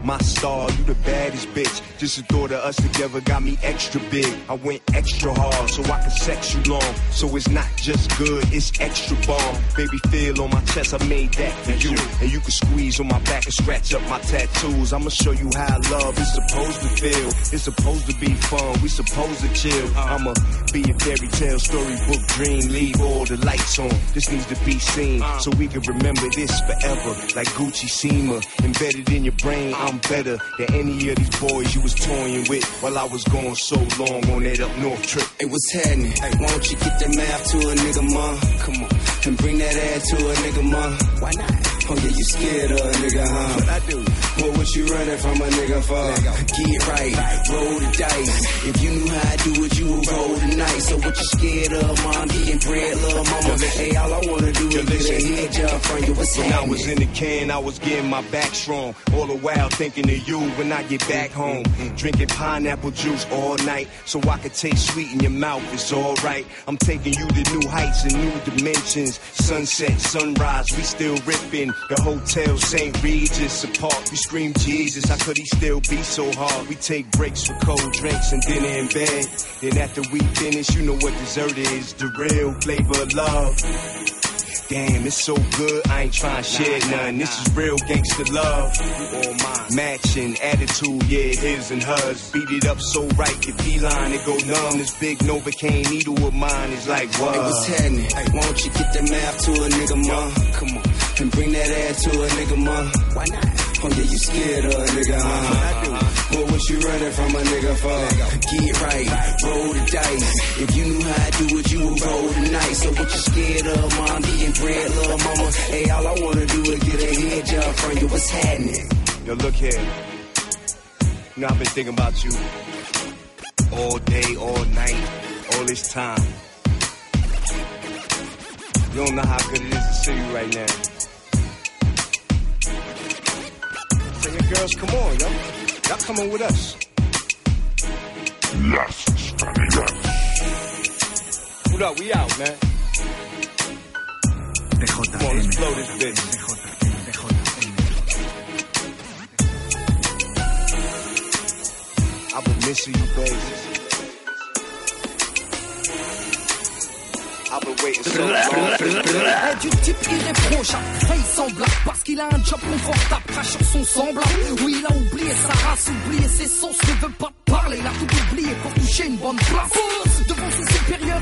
My star, you the baddest bitch. Just the thought of us together got me extra big. I went extra hard so I could sex you long. So it's not just good, it's extra bomb. Baby, feel on my chest, I made that for you. And you can squeeze on my back and scratch up my tattoos. I'ma show you how love is supposed to feel. It's supposed to be fun, we supposed to chill. I'ma be a fairy tale, storybook dream. Leave all the lights on, this needs to be seen. So we can remember this forever. Like Gucci Sema, embedded in your brain. I'm better than any of these boys you was toying with while I was going so long on that up north trip. Hey, was happening? Hey, why don't you get that math to a nigga, ma? Come on. And bring that ass to a nigga, ma. Why not? Oh, yeah, you scared of a nigga, huh? What I do? What you running from a nigga for? Get right, roll the dice. If you knew how I do it, you would roll the night. So what you scared of, mom? Getting bread, little mama. Hey, all I wanna do is get a head job from you. What's When I was in the can, I was getting my back strong. All the while thinking of you when I get back home. Mm-hmm. Drinking pineapple juice all night so I could taste sweet in your mouth. It's alright. I'm taking you to new heights and new dimensions. Sunset, sunrise, we still ripping. The hotel St. Regis apart. We scream Jesus. How could he still be so hard? We take breaks for cold drinks and dinner in bed. Then after we finish, you know what dessert is. The real flavor of love. Damn, it's so good, I ain't trying to share none. This is real gangster love. All mine. Matching attitude, yeah, his and hers. Beat it up so right, your feline, it go numb. This big Novocaine needle of mine is like, what? Hey, what's happening? Hey, why don't you get that math to a nigga, ma? Come on. And bring that ass to a nigga, ma. Why not? Oh, yeah, you scared of a nigga, huh? Well, what you running from a nigga for? Get right, roll the dice. If you knew how I do it, you would roll the night. So what you scared of, mom? Getting bread, little mama. Hey, all I wanna do is get a head job from you. What's happening? Yo, look here. You know, I've been thinking about you all day, all night, all this time. You don't know how good it is to see you right now. Say, your girls, come on, yo. Y'all coming with us. Yes, Stanislas. What up? We out, man. Come on, let's blow this bitch. I've been missing you, baby. Du type irréprochable, faille semblable, parce qu'il a un job confortable, crache sur son semblable. Oui, il a oublié sa race, oublié ses sources, ne veut pas parler, il a tout oublié pour toucher une bonne place.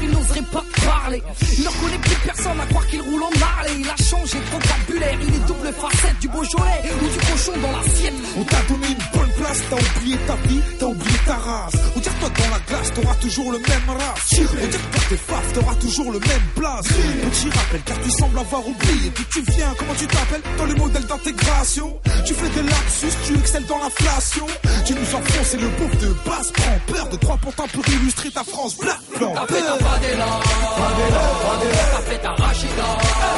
Il n'oserait pas parler. Il ne reconnaît plus personne à croire qu'il roule en Harley. Il a changé de vocabulaire, il est double facette, du Beaujolais ou du cochon dans l'assiette. On t'a donné une bonne place, t'as oublié ta vie, t'as oublié ta race. On dirait toi dans la glace, t'auras toujours le même race. On dirait que tes faces, t'auras toujours le même place. Petit rappel, car tu sembles avoir oublié d'où tu viens, comment tu t'appelles? Dans le modèle d'intégration. Tu fais des lapsus, tu excelles dans l'inflation. Tu nous enfonces et le bouffe de base prend peur de trois pontins pour illustrer ta France. T'as fait ta Fadela, Fadela, Fadela, t'as fait ta Rachida,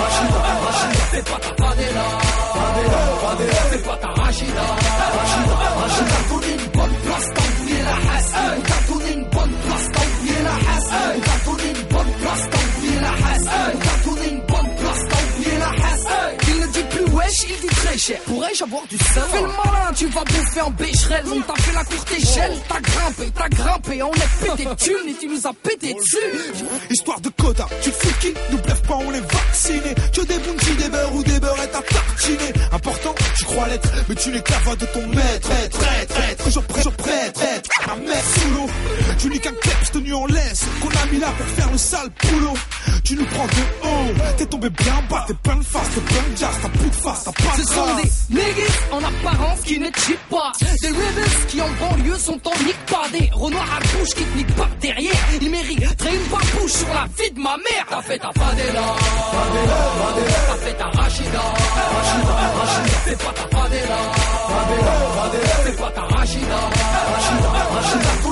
Rachida, Rachida, fais pas ta Fadela, Fadela, Fadela, fais pas ta Rachida, Rachida, Rachida, t'as donné une bonne place, t'as oublié la hasse, on t'a donné une bonne place, t'as oublié la hasse, on t'a donné une bonne place, t'as il dit très cher, pourrais-je avoir du sel Fais le malin, tu vas bouffer en bécherelle, on t'a fait la courte échelle, t'as grimpé, t'as grimpé, on est pété thunes et tu nous as pété dessus. Histoire de quota, tu te fous qui Nous bluffe pas, on est vacciné. Tu veux des bounties, des beurres ou des beurrettes à tartiner. Important, tu crois l'être, mais tu n'es que de ton maître. Traître, traître, traître, toujours prêt, toujours prêt, traître. Un mec sous l'eau, tu n'es qu'un kleps tenu en laisse. Qu'on a mis là pour faire le sale boulot. Tu nous prends de haut, t'es tombé bien bas, t'es plein de face, t'es plein de jazz, t'as plus de face, Ce sont des niggas en apparence qui ne cheat pas. Des rebels qui en banlieue sont en nique pas. Des renoirs à bouche qui te niquent pas derrière. Ils mériteraient une babouche sur la vie de ma mère. T'as fait ta Fadela. T'as fait ta Rachida, Rachida, Rachida. Fais pas ta Fadela, Fadela, Fadela. Fais pas ta Rachida, Rachida, Rachida.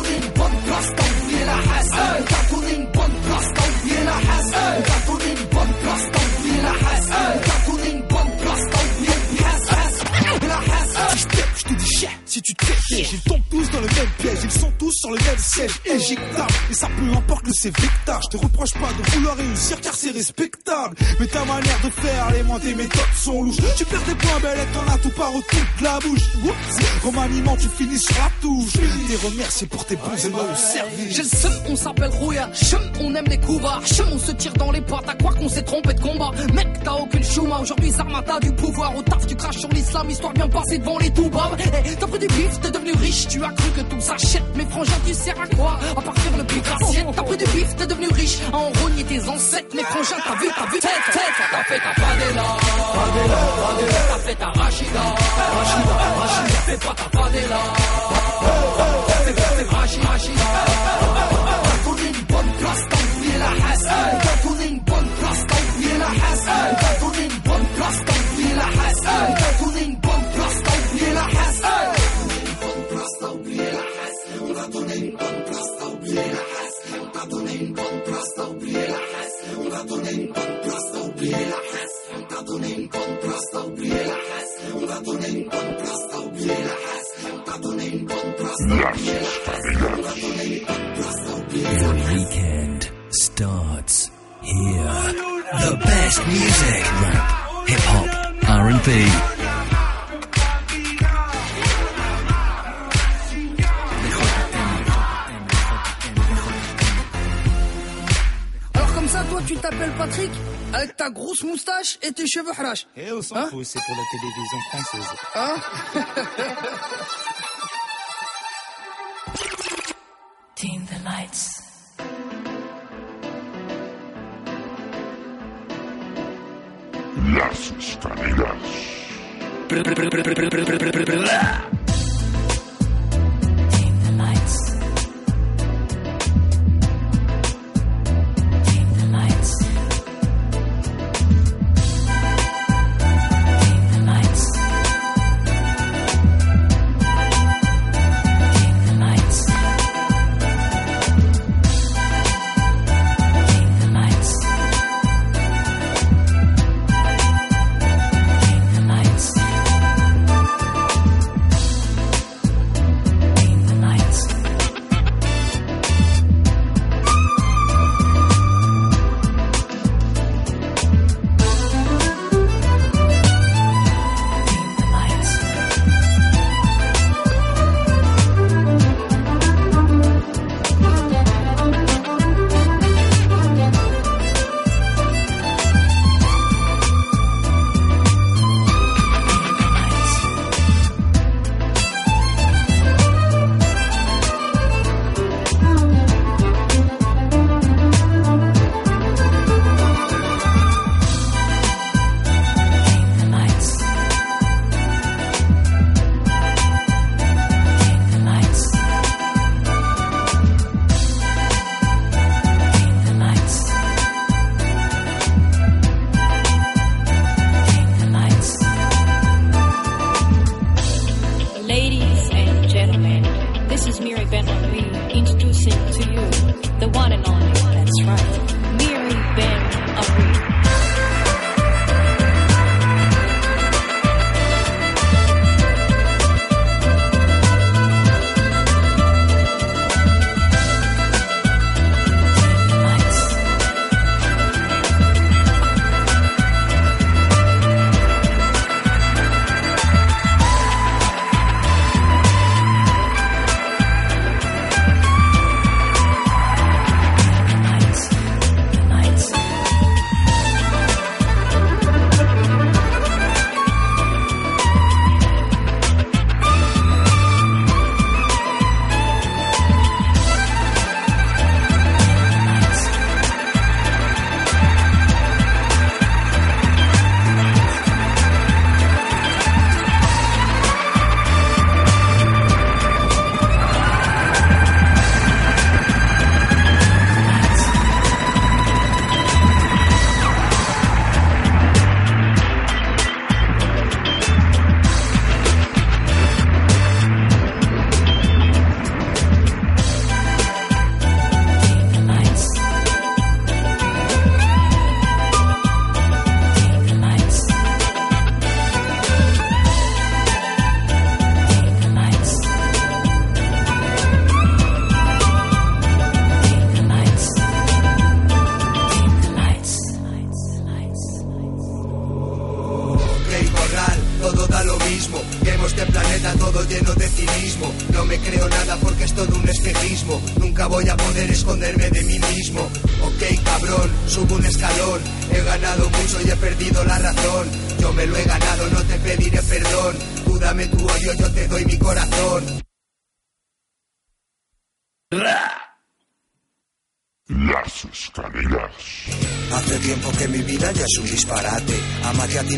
Si tu ils tombent tous dans le même piège. Ils sont tous sur le même siège éjectable. Et ça peu importe le sévictage. Je te reproche pas de vouloir réussir car c'est respectable. Mais ta manière de faire, les mots, tes méthodes sont louches. Tu perds des points, belle, et t'en as tout par autour de la bouche. Oups. Remaniement, tu finis sur la touche. T'es remercié pour tes bons et loyaux services. J'ai le seum, on s'appelle Rouya. Chum, on aime les coups bas. Chum, on se tire dans les pattes. À croire qu'on s'est trompé de combat. Mec, t'as aucune chouma. Aujourd'hui, Zarma, t'as du pouvoir. Au taf, tu craches sur l'islam. Histoire bien passée devant les toubabs. Eh, pris t'es devenu riche. Tu as cru que tout s'achète. Mais frangin, tu sers à quoi? À partir le plus graciette. T'as pris du bif, t'es devenu riche. À en rogner tes ancêtres. Mais frangin, t'as vu, t'as vu, tête, tête. T'as fait ta fadela. Fadela, fadela. T'as fait ta rachida. Rachida, rachida. Fais pas ta fadela. Fais pas ta rachida. rachida. The weekend starts here. The best music, rap, hip hop, R&B. Alors comme ça, toi, tu t'appelles Patrick? Avec ta grosse moustache et tes cheveux harash. Eh, on s'en Hein fout, c'est pour la télévision française. Hein Dim the lights. Las escaleras.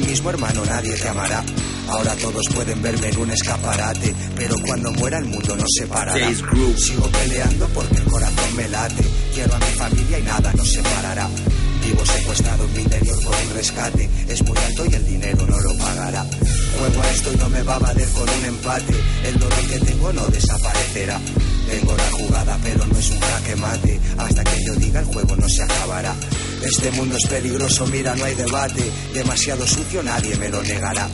Mismo, hermano, nadie te amará. Ahora todos pueden verme en un escaparate, pero cuando muera el mundo nos separará. Sigo peleando porque el corazón me late. Quiero a mi familia y nada nos separará. Vivo secuestrado en mi interior por un rescate. Es muy alto y el dinero no lo pagará. Juego a esto y no me va a valer con un empate. El dolor que tengo no desaparecerá. Tengo la jugada, pero no es un jaque mate. Hasta que yo diga el juego no se acabará. Este mundo es peligroso, mira, no hay debate. Demasiado sucio, nadie me lo negará.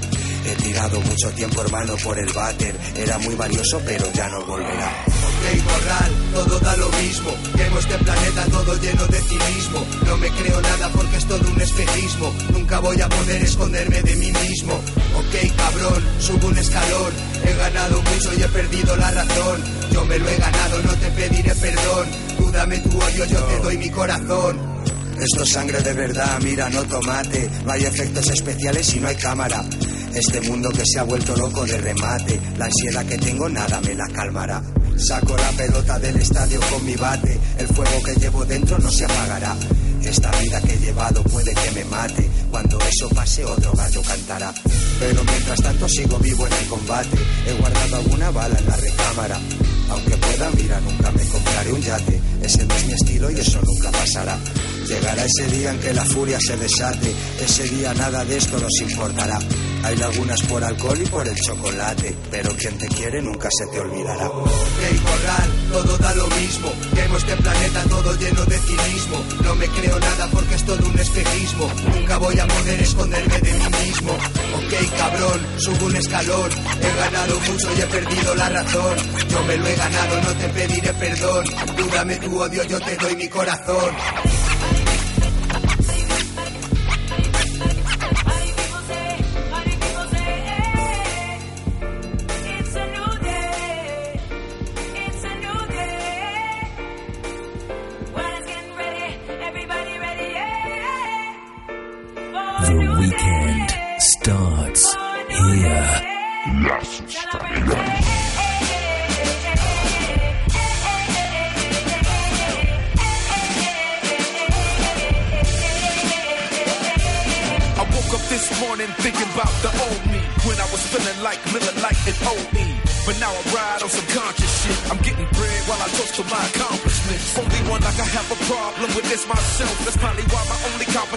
He tirado mucho tiempo, hermano, por el váter. Era muy valioso, pero ya no volverá. Ok, corral, todo da lo mismo. Tengo este planeta todo lleno de cinismo. No me creo nada porque es todo un espejismo. Nunca voy a poder esconderme de mí mismo. Ok, cabrón, subo un escalón. He ganado mucho y he perdido la razón. Yo me lo he ganado, no te pediré perdón. Tú dame tu odio, yo te doy mi corazón. Esto es sangre de verdad, mira, no tomate. No hay efectos especiales y no hay cámara. Este mundo que se ha vuelto loco de remate. La ansiedad que tengo nada me la calmará. Saco la pelota del estadio con mi bate. El fuego que llevo dentro no se apagará. Esta vida que he llevado puede que me mate. Cuando eso pase, otro gallo cantará. Pero mientras tanto sigo vivo en el combate. He guardado alguna bala en la recámara. Aunque pueda, mira, nunca me compraré un yate. Ese no es mi estilo y eso nunca pasará. Llegará ese día en que la furia se desate. Ese día nada de esto nos importará. Hay lagunas por alcohol y por el chocolate. Pero quien te quiere nunca se te olvidará. Ok, corral, todo da lo mismo. Tengo este planeta todo lleno de cinismo. No me creo nada porque es todo un espejismo. Nunca voy a poder esconderme de mí mismo. Ok, cabrón, subo un escalón. He ganado mucho y he perdido la razón. Yo me lo he ganado, no te pediré perdón. Tú dame tu odio, yo te doy mi corazón.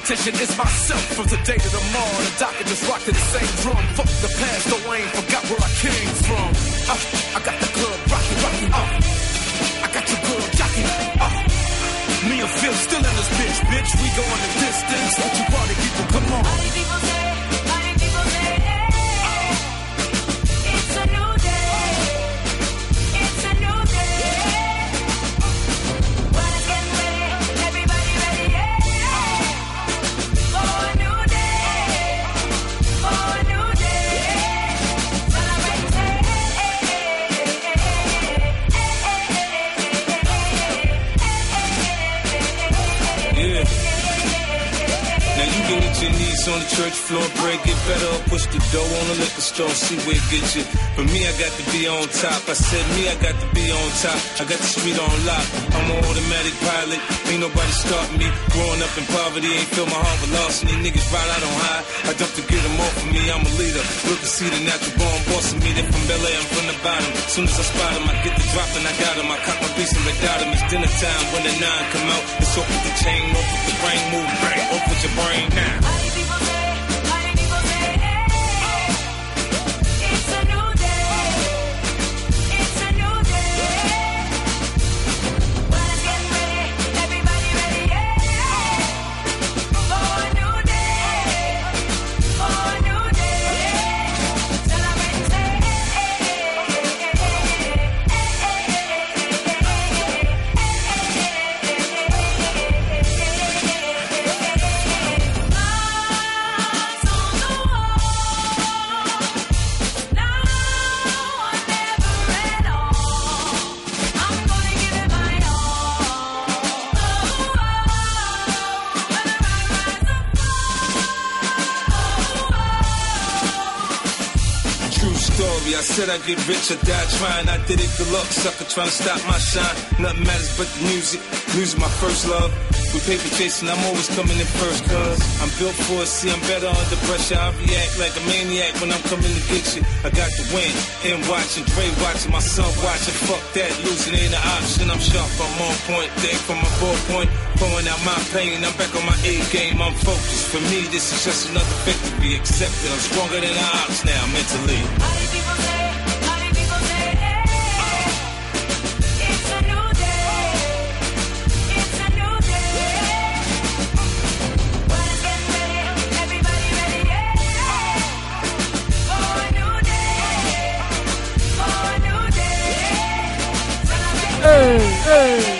Competition is myself. From today to tomorrow, floor, break it better, push the dough on the liquor store, see where it gets you. For me, I got to be on top. I said me, I got to be on top. I got the street on lock. I'm an automatic pilot, ain't nobody starting me. Growing up in poverty, ain't feel my heart velocity. Niggas ride out on high, I dump to get them off of me. I'm a leader, look to see the natural born boss of me. They from LA, I'm from the bottom. Soon as I spot 'em, I get the drop and I got 'em. I cock my piece and red dot 'em. It's dinner time when the nine come out. It's with the chain, off with the brain move, bang, off with your brain now. Get rich or die trying. I did it good luck, sucker trying to stop my shine. Nothing matters but the music. Music my first love. With paper chasing, I'm always coming in first, cuz I'm built for it. See, I'm better under pressure. I react like a maniac when I'm coming to get you. I got the win. Him watching, Dre watching, my son watching. Fuck that, losing ain't an option. I'm sharp, I'm on point. Think from my four point. Pouring out my pain, I'm back on my A game. I'm focused. For me, this is just another victory. Accepted, I'm stronger than the ops now mentally. Hey,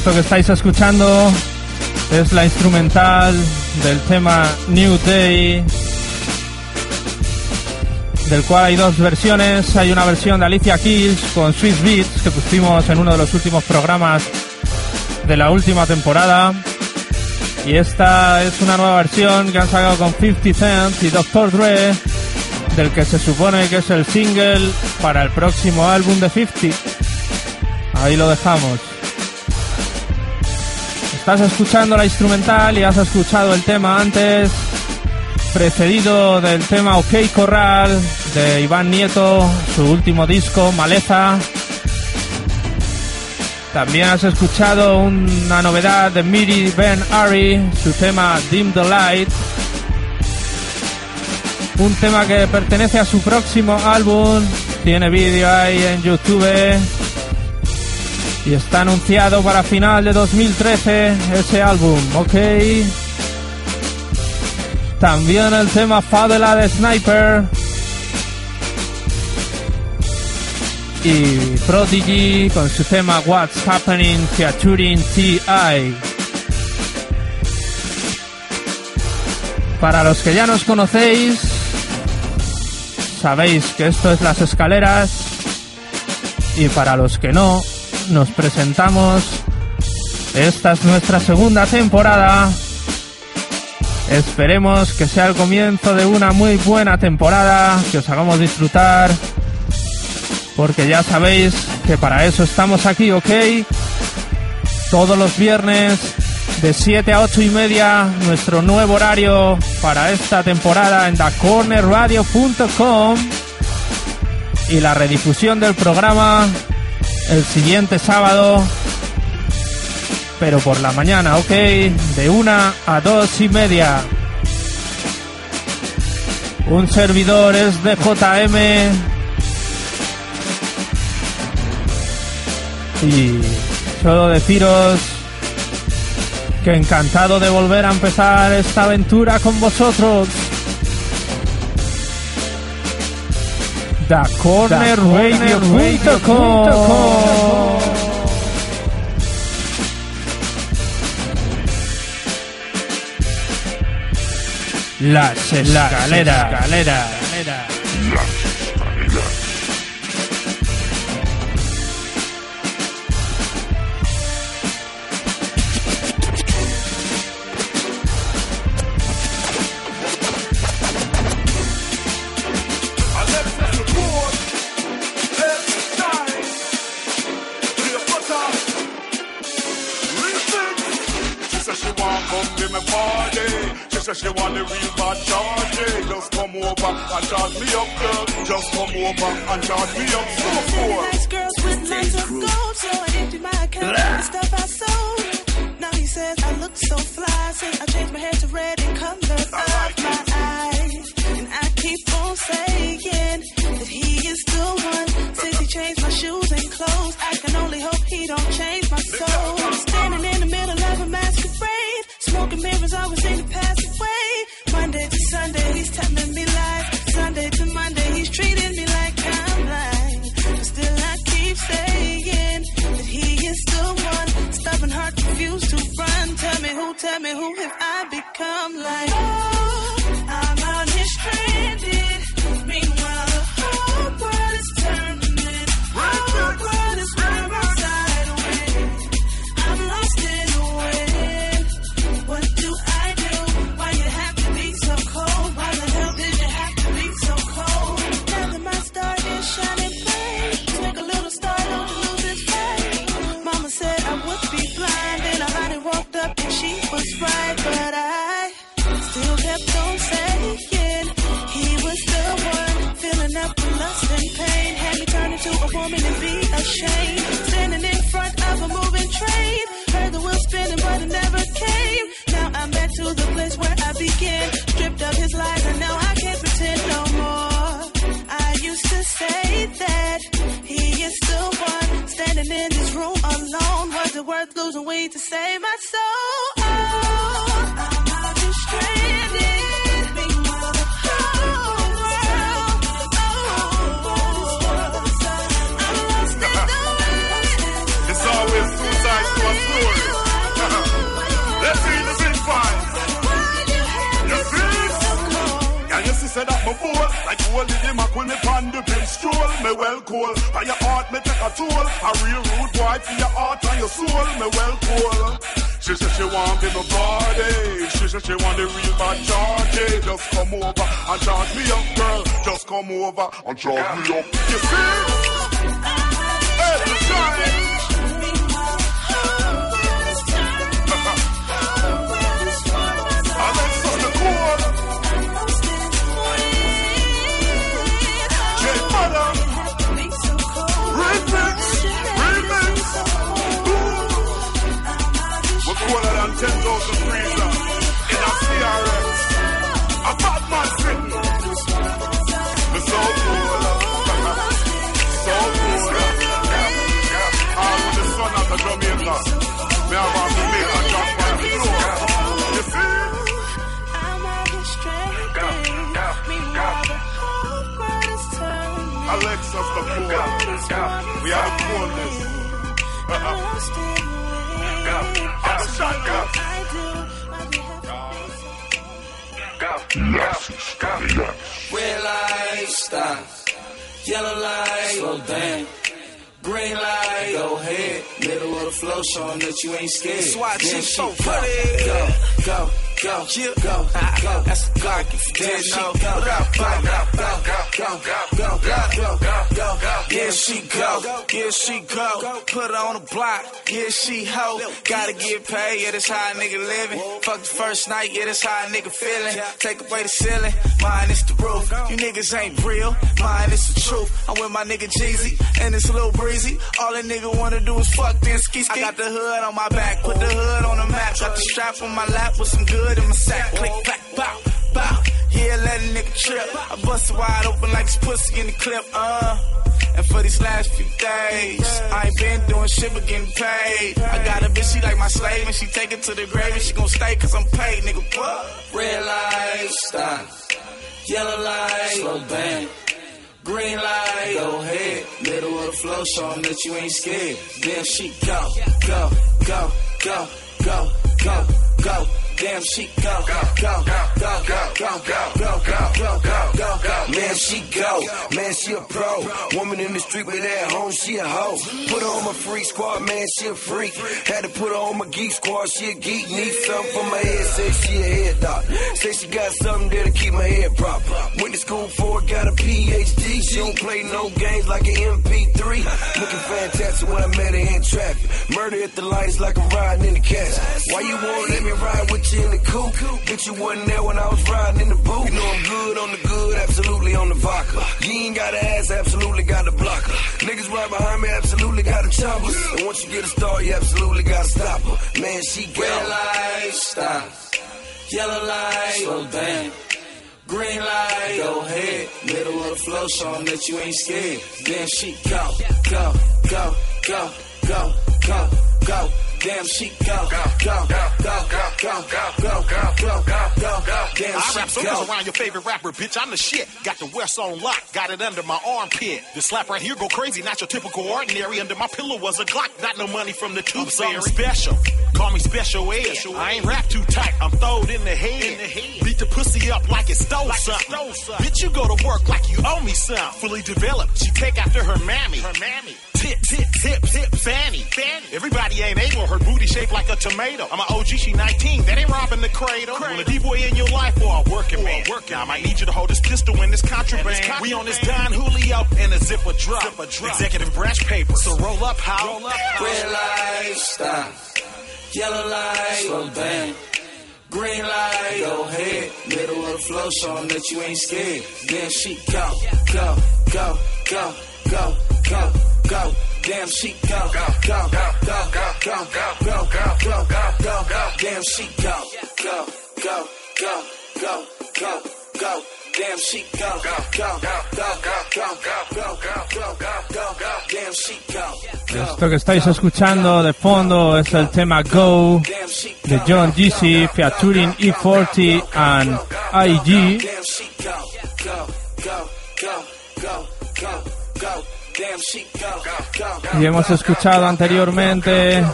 esto que estáis escuchando es la instrumental del tema New Day, del cual hay dos versiones. Hay una versión de Alicia Keys con Swiss Beats que pusimos en uno de los últimos programas de la última temporada. Y esta es una nueva versión que han sacado con 50 Cent y Dr. Dre, del que se supone que es el single para el próximo álbum de 50. Ahí lo dejamos. Estás escuchando la instrumental y has escuchado el tema antes, precedido del tema OK Corral de Iván Nieto, su último disco, Maleza. También has escuchado una novedad de Miri Ben Ari, su tema Dim the Light. Un tema que pertenece a su próximo álbum, tiene vídeo ahí en YouTube y está anunciado para final de 2013 ese álbum, ok. También el tema Fadela de Sniper. Y Prodigy con su tema What's Happening featuring T.I. Para los que ya nos conocéis, sabéis que esto es Las Escaleras. Y para los que no, nos presentamos. Esta es nuestra segunda temporada. Esperemos que sea el comienzo de una muy buena temporada, que os hagamos disfrutar, porque ya sabéis que para eso estamos aquí, ¿ok? Todos los viernes de 7 a 8 y media, nuestro nuevo horario para esta temporada en thecornerradio.com y la redifusión del programa el siguiente sábado, pero por la mañana, ok, de una a dos y media. Un servidor es de JM. Y solo deciros que encantado de volver a empezar esta aventura con vosotros. TheCornerRadio.com Las escaleras. Las escaleras. Woman and be ashamed. Standing in front of a moving train, heard the wheel spinning, but it never came. Now I'm back to the place where I began, stripped of his lies, and now I can't pretend no more. I used to say that he is the one, standing in this room alone. Was it worth losing weight to save my soul? Before? Like old Diddy Mac when me pan the pin stroll. Me well cool. On your heart me take a toll. A real rude boy for your heart and your soul. Me well cool. She said she want be my body. She said she want the real bad charge. Just come over and charge me up, girl. Just come over and charge me up. You see? Hey, the shine. 10,000 freezer. In a CRX. A bad man sitting. We're so cool. So cool. All with the sun of the Jamaica. Me have a Jamaica drop by the floor. You see? I'm out here stranded. Meanwhile, the whole world is turning. Alexis the cool. We are the coolness. Lost go, go, go, go, go. Red light, stop. Yellow light, slow down. Green light, go ahead. Middle of the flow, showing that you ain't scared. That's why she's so pretty. Go, go go, go, go. That's the God. Then she go, go, go, go, go, go, go, go, go, go. Yeah, she go. Yeah, she go. Put her on the block. Yeah, she hoe. Gotta get paid. Yeah, that's how a nigga living. Fuck the first night. Yeah, that's how a nigga feeling. Take away the ceiling. Mine is the roof. You niggas ain't real. Mine is the truth. I'm with my nigga Jeezy. And it's a little breezy. All a nigga wanna do is fuck then ski ski. I got the hood on my back. Put the hood on the map. Got the strap on my lap with some good in my sack. Click, clack, bow, bow. Yeah, let a nigga trip. I bust wide open like his pussy in the clip. Uh. And for these last few days, I ain't been doing shit but getting paid. I got a bitch, she like my slave, and she take it to the grave, and she gon' stay cause I'm paid, nigga. What? Red light, stop. Yellow light, slow down. Green light, go ahead. Middle of the flow, show 'em that you ain't scared. Damn, she go, go, go, go, go, go, go. Damn, she go, go, go, go, go, go, go, go, go, go, go, go, go. Man, she go. Man, she a pro. Woman in the street, with that home, she a hoe. Put her on my freak squad, man, she a freak. Had to put her on my geek squad, she a geek. Need something for my head, say she a head doc. Say she got something there to keep my head prop. Went to school for it, got a PhD. She don't play no games like an MP3. Looking fantastic when I met her in traffic. Murder at the lights like I'm riding in the cash. Why you won't let me ride with you in the coupe? Bitch, you wasn't there when I was riding in the booth. You know I'm good on the good, absolutely on the vodka. You ain't got an ass, absolutely got a blocker. Niggas right behind me, absolutely got a chopper. And once you get a star, you absolutely got to stop her. Man, she got Red light, stop. Yellow light, slow down. Green light, go ahead. Middle of the flow, show 'em that you ain't scared. Then she go, go, go, go, go, go, go. Damn, she go, go, go, go, go, go, go, go, go, go, go, go. Damn, I rap she circles around your favorite rapper, bitch. I'm the shit. Got the West on lock, got it under my armpit. The slap right here go crazy, not your typical ordinary. Under my pillow was a Glock, not no money from the tooth fairy. special. Call me special ed. I ain't rap too tight, I'm throwed in the head. Beat the pussy up like it stole something. Bitch, you go to work like you owe me some. Fully developed, she take after her mammy. Her mammy. Tits, hips, hips, hip, fanny, fanny. Everybody ain't able, her booty shaped like a tomato. I'm an OG, she 19, that ain't robbing the cradle. Want a D-boy in your life or a working man? Now I might need you to hold this pistol in this contraband. We on this Don Julio and a zipper drop. Executive branch paper, so roll up how? Red light, stop. Yellow light, slow down. Green light, go ahead. Middle of the flow, show 'em that you ain't scared. Then she go, go, go, go, go, go, go. Damn, she go, go, go, go, go, go, go, go, go, go. Damn, she go, go, go, go, go, go, go. Damn, she go, go, go, go, go, go, go, go, go. Damn, she go. Esto que estáis escuchando de fondo es el tema Go de John Jeezy featuring E40 and IG. Go, go, go, go, go, go, Y hemos escuchado anteriormente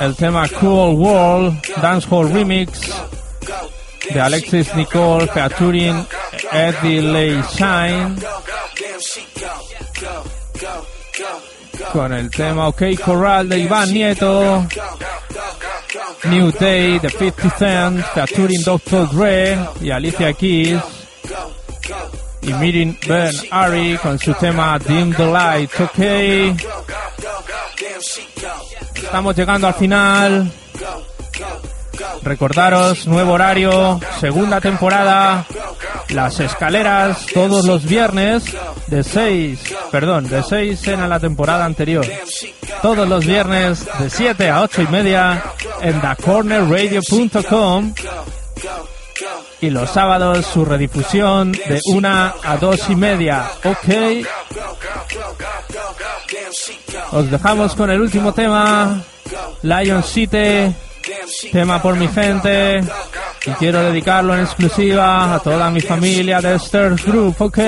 el tema Cool World Dancehall Remix de Alexis Nicole featuring Eddie Lay Shine con el tema OK Corral de Iván Nieto, New Day de 50 Cent featuring Dr. Dre y Alicia Keys y Mirin Ben Ari con su tema Dim the Lights, ok. Estamos llegando al final. Recordaros, nuevo horario, segunda temporada, las escaleras todos los viernes de 6, perdón, de 6 en la temporada anterior. Todos los viernes de 7 a 8 y media en thecornerradio.com y los sábados su redifusión de 1 a 2 y media. Ok. Os dejamos con el último tema, Lion City, tema por mi gente. Y quiero dedicarlo en exclusiva a toda mi familia de Stairs Group, ok.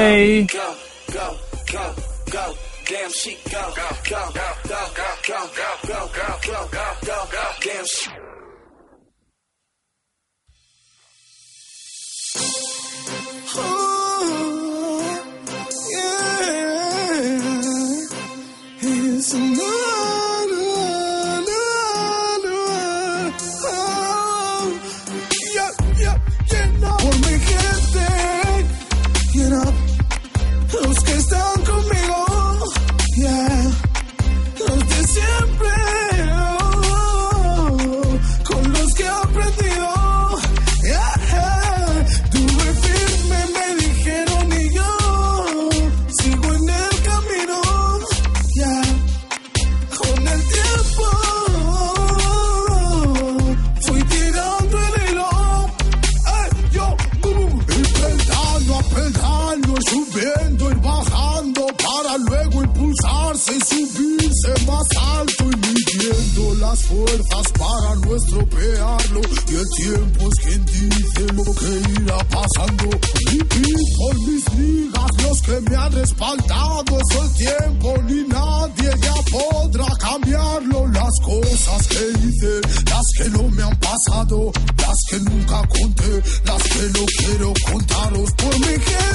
It's a más alto y midiendo las fuerzas para no estropearlo. Y el tiempo es quien dice lo que irá pasando. Mi people, mis ligas, los que me han respaldado, es el tiempo ni nadie ya podrá cambiarlo. Las cosas que hice, las que no me han pasado, las que nunca conté, las que no quiero contaros por mi gente.